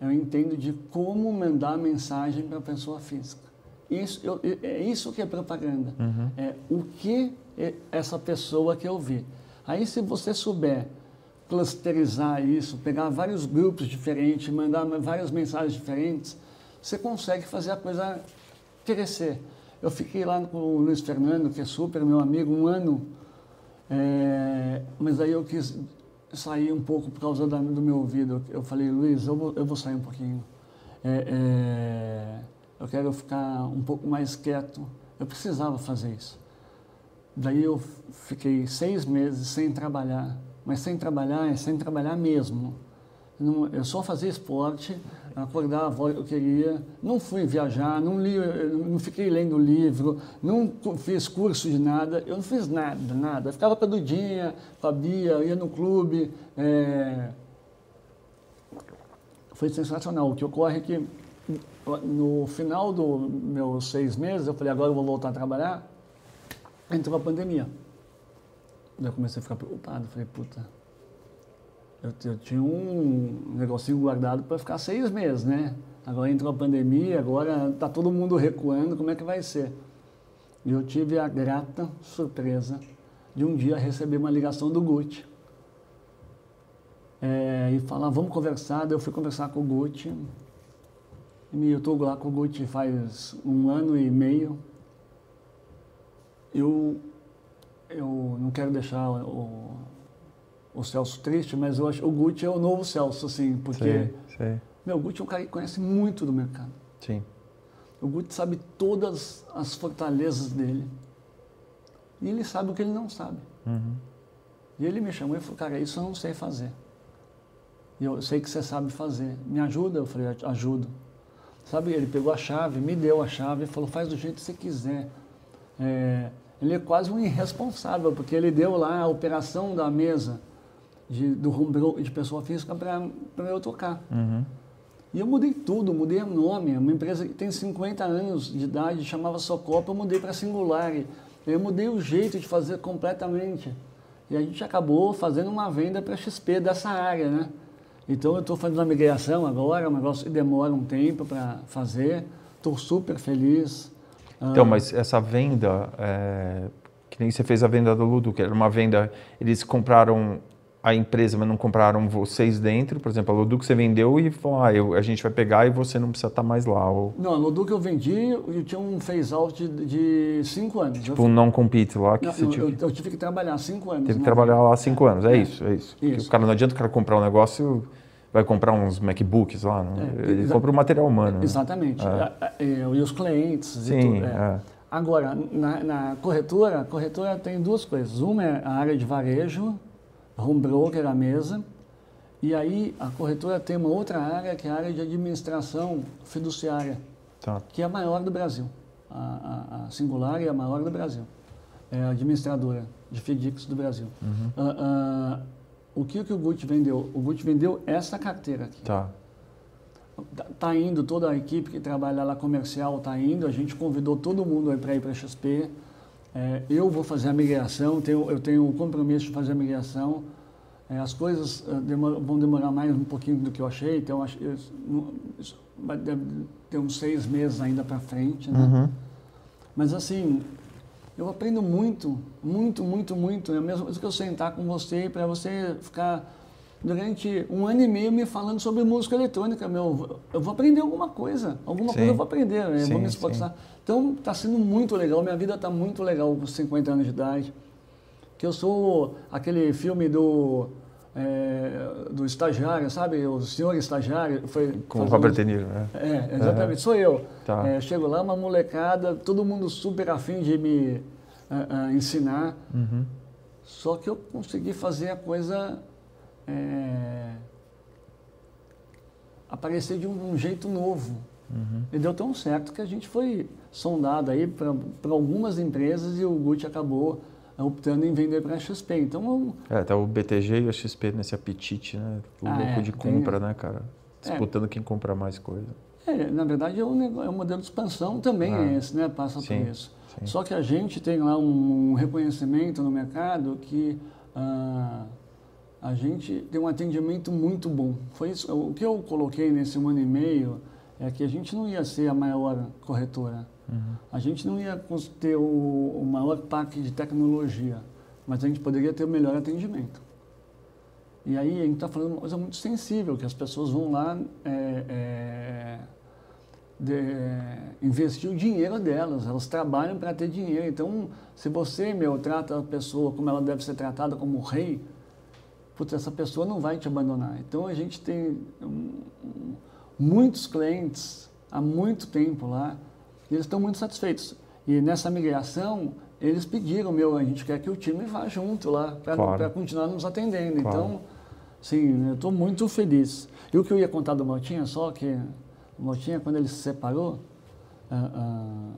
Eu entendo de como mandar mensagem para a pessoa física. Isso, eu, é isso que é propaganda. Uhum. É o que é essa pessoa quer ouvir. Aí, se você souber clusterizar isso, pegar vários grupos diferentes, mandar várias mensagens diferentes, você consegue fazer a coisa crescer. Eu fiquei lá com o Luiz Fernando, que é super meu amigo, um ano, é, mas aí eu quis sair um pouco por causa da, do meu ouvido. Eu falei, Luiz, eu vou, eu vou sair um pouquinho. É, é, eu quero ficar um pouco mais quieto. Eu precisava fazer isso. Daí eu fiquei seis meses sem trabalhar mas sem trabalhar é sem trabalhar mesmo. Eu só fazia esporte, acordava a hora que eu queria, não fui viajar, não, li, não fiquei lendo livro, não fiz curso de nada, eu não fiz nada, nada. Eu ficava com a Dudinha, com a Bia, ia no clube. É... Foi sensacional. O que ocorre é que no final dos meus seis meses, eu falei, agora eu vou voltar a trabalhar, entrou a pandemia. Eu comecei a ficar preocupado. Falei, puta, eu, eu tinha um negocinho guardado para ficar seis meses, né? Agora entrou a pandemia, agora está todo mundo recuando, como é que vai ser? E eu tive a grata surpresa de um dia receber uma ligação do Gucci. É, e falar, vamos conversar. Daí eu fui conversar com o Gucci. E eu estou lá com o Gucci faz um ano e meio. Eu eu não quero deixar o, o Celso triste, mas eu acho o Gucci é o novo Celso, assim, porque sim, sim. meu o Gucci é um cara que conhece muito do mercado. Sim. O Gucci sabe todas as fortalezas dele e ele sabe o que ele não sabe. Uhum. E ele me chamou e falou, cara, isso eu não sei fazer. E eu sei que você sabe fazer. Me ajuda? Eu falei, ajudo. Sabe, ele pegou a chave, me deu a chave e falou, faz do jeito que você quiser. É, ele é quase um irresponsável, porque ele deu lá a operação da mesa de, do home de pessoa física para eu tocar. Uhum. E eu mudei tudo, mudei o nome. Uma empresa que tem 50 anos de idade, chamava Socopa, eu mudei para Singular. Eu mudei o jeito de fazer completamente. E a gente acabou fazendo uma venda para XP dessa área, né? Então eu estou fazendo uma migração agora, um negócio que demora um tempo para fazer. Estou super feliz. Então, ah. mas essa venda, é, que nem você fez a venda do Ludo, que era uma venda, eles compraram a empresa, mas não compraram vocês dentro, por exemplo, a Luduc você vendeu e falou, ah, eu, a gente vai pegar e você não precisa estar mais lá. Ou... Não, a Luduc eu vendi, eu tinha um phase-out de, de cinco anos. Tipo um non-compete lá que não, você eu, tinha... Eu, eu, tive que trabalhar cinco anos. Teve que trabalhar lá cinco é, anos, é, é, isso, é isso. isso. O cara, não adianta o cara comprar um negócio vai comprar uns MacBooks lá, é, ele compra o material humano. Né? Exatamente. Né? E os clientes Sim. Agora, na, na, corretora, a corretora tem duas coisas. Uma é a área de varejo, home broker, a mesa. E aí a corretora tem uma outra área que é a área de administração fiduciária, tá. que é a maior do Brasil. A, a, a, Singular é a maior do Brasil. É a administradora de FDICs do Brasil. Uhum. Uh, uh, o que, que o Gucci vendeu? O Gucci vendeu essa carteira aqui. Tá. Tá, tá indo, toda a equipe que trabalha lá comercial está indo, a gente convidou todo mundo para ir para a XP. É, eu vou fazer a migração, tenho, eu tenho o compromisso de fazer a migração. É, as coisas uh, demor, vão demorar mais um pouquinho do que eu achei, então acho, eu, vai ter uns seis meses ainda para frente. Né? Uhum. Mas assim, eu aprendo muito, muito, muito, muito. É mesmo que eu sentar com você para você ficar durante um ano e meio me falando sobre música eletrônica, meu, eu vou aprender alguma coisa, alguma sim. coisa eu vou aprender, eu sim, vou me esforçar. Sim. Então está sendo muito legal, minha vida está muito legal com 50 anos de idade. Que eu sou aquele filme do é, do estagiário, sabe? O senhor estagiário. Foi Com o Robert De Niro, né? É, exatamente, uhum. sou eu. Tá. É, chego lá, uma molecada, todo mundo super afim de me uh, uh, ensinar. Uhum. Só que eu consegui fazer a coisa é, aparecer de um, um jeito novo. Uhum. E deu tão certo que a gente foi sondado aí para algumas empresas e o Gucci acabou optando em vender para a XP. Então, é, tá o BTG e a XP nesse apetite, né? O ah, louco é, de compra, tem... né, cara? Disputando é. quem compra mais coisa. É, na verdade é um, é um modelo de expansão também ah, é esse, né? Passa sim, por isso. Sim. Só que a gente tem lá um, reconhecimento no mercado que ah, a gente tem um atendimento muito bom. Foi isso. O que eu coloquei nesse ano e meio é que a gente não ia ser a maior corretora. Uhum. A gente não ia ter o, o maior parque de tecnologia, mas a gente poderia ter o melhor atendimento. E aí a gente está falando uma coisa muito sensível, que as pessoas vão lá é, é, de, investir o dinheiro delas, elas trabalham para ter dinheiro. Então, se você, meu, trata a pessoa como ela deve ser tratada, como rei, putz, essa pessoa não vai te abandonar. Então a gente tem um, muitos clientes há muito tempo lá e eles estão muito satisfeitos. E nessa migração, eles pediram, meu, a gente quer que o time vá junto lá para claro. continuar nos atendendo. Claro. Então, sim, eu estou muito feliz. E o que eu ia contar do Motinha, só que o Motinha, quando ele se separou, uh, uh,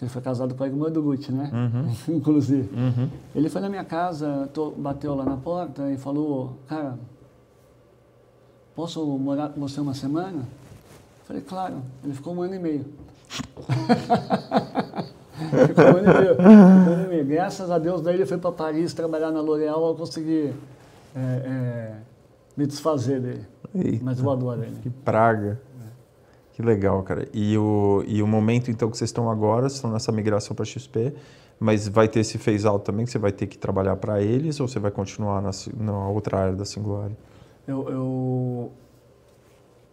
ele foi casado com a irmã do Gucci, né? Uhum. <laughs> Inclusive. Uhum. Ele foi na minha casa, tô, bateu lá na porta e falou, cara, posso morar com você uma semana? Eu falei, claro. Ele ficou um ano e meio. Ficou e meio. Graças a Deus, daí ele foi para Paris trabalhar na L'Oréal, eu consegui é, é, me desfazer dele. Eita, Mas eu adoro ele. Que praga. Que legal, cara. E o, e o momento, então, que vocês estão agora, estão nessa migração para XP, mas vai ter esse phase-out também, que você vai ter que trabalhar para eles, ou você vai continuar na, na outra área da Singular? Eu, eu,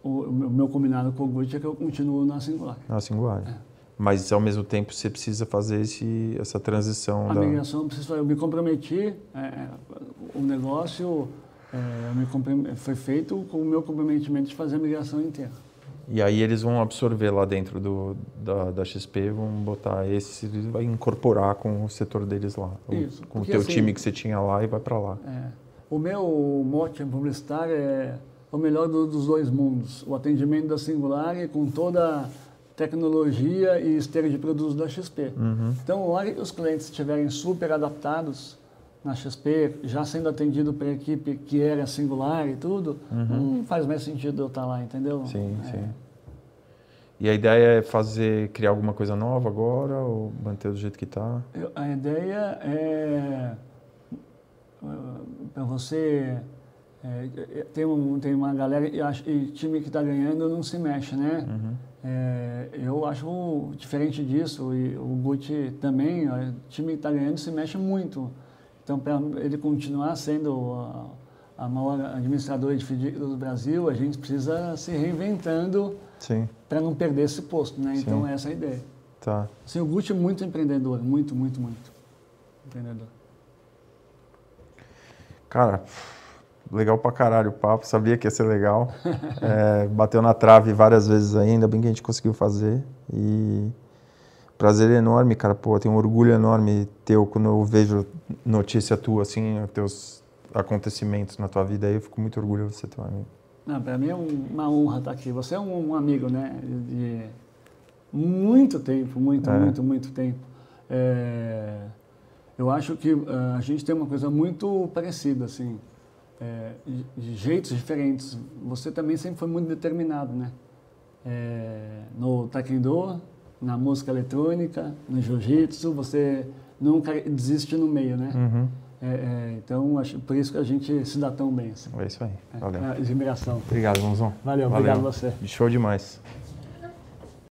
o, meu combinado com o Gucci é que eu continuo na Singular. Na Singular. É. Mas, ao mesmo tempo, você precisa fazer esse, essa transição. A da... migração, eu me comprometi, é o negócio é, foi feito com o meu comprometimento de fazer a migração inteira. E aí eles vão absorver lá dentro do, da, da XP, vão botar esse, vai incorporar com o setor deles lá. Isso, com o teu assim, time que você tinha lá e vai para lá. É, o meu mote publicitário é o melhor do, dos dois mundos. O atendimento da Singular com toda a tecnologia e esteira de produtos da XP. Uhum. Então, hora que os clientes estiverem super adaptados na XP, já sendo atendido pela equipe que era singular e tudo, uhum. não faz mais sentido eu estar lá, entendeu? Sim, é. sim. E a ideia é fazer, criar alguma coisa nova agora ou manter do jeito que está? A ideia é para você é, tem, um, tem uma galera e, acho, e time que está ganhando não se mexe, né? Uhum. É, eu acho diferente disso e o Gucci também, o time que está ganhando se mexe muito. Então, para ele continuar sendo a, a maior administradora de FDIC do Brasil, a gente precisa se reinventando para não perder esse posto, né? Então, Sim. essa é a ideia. Tá. Assim, o Gucci é muito empreendedor, muito, muito, muito empreendedor. Cara, legal pra caralho o papo, sabia que ia ser legal. <laughs> é, bateu na trave várias vezes ainda, bem que a gente conseguiu fazer. E prazer enorme, cara. Pô, tenho um orgulho enorme teu quando eu vejo notícia tua, assim, teus acontecimentos na tua vida aí. Eu fico muito orgulhoso de você ter um amigo. Não, para mim é uma honra estar aqui. Você é um, amigo, né? De muito tempo, muito, é. muito, muito tempo. É, eu acho que uh, a gente tem uma coisa muito parecida, assim. É, de jeitos diferentes. Você também sempre foi muito determinado, né? É, no taekwondo, na música eletrônica, no jiu-jitsu, você nunca desiste no meio, né? Uhum. É, é, então, acho, por isso que a gente se dá tão bem. Assim. É isso aí. Valeu. É, admiração. Obrigado, Gonzão. Valeu, Valeu, obrigado a você. Show demais.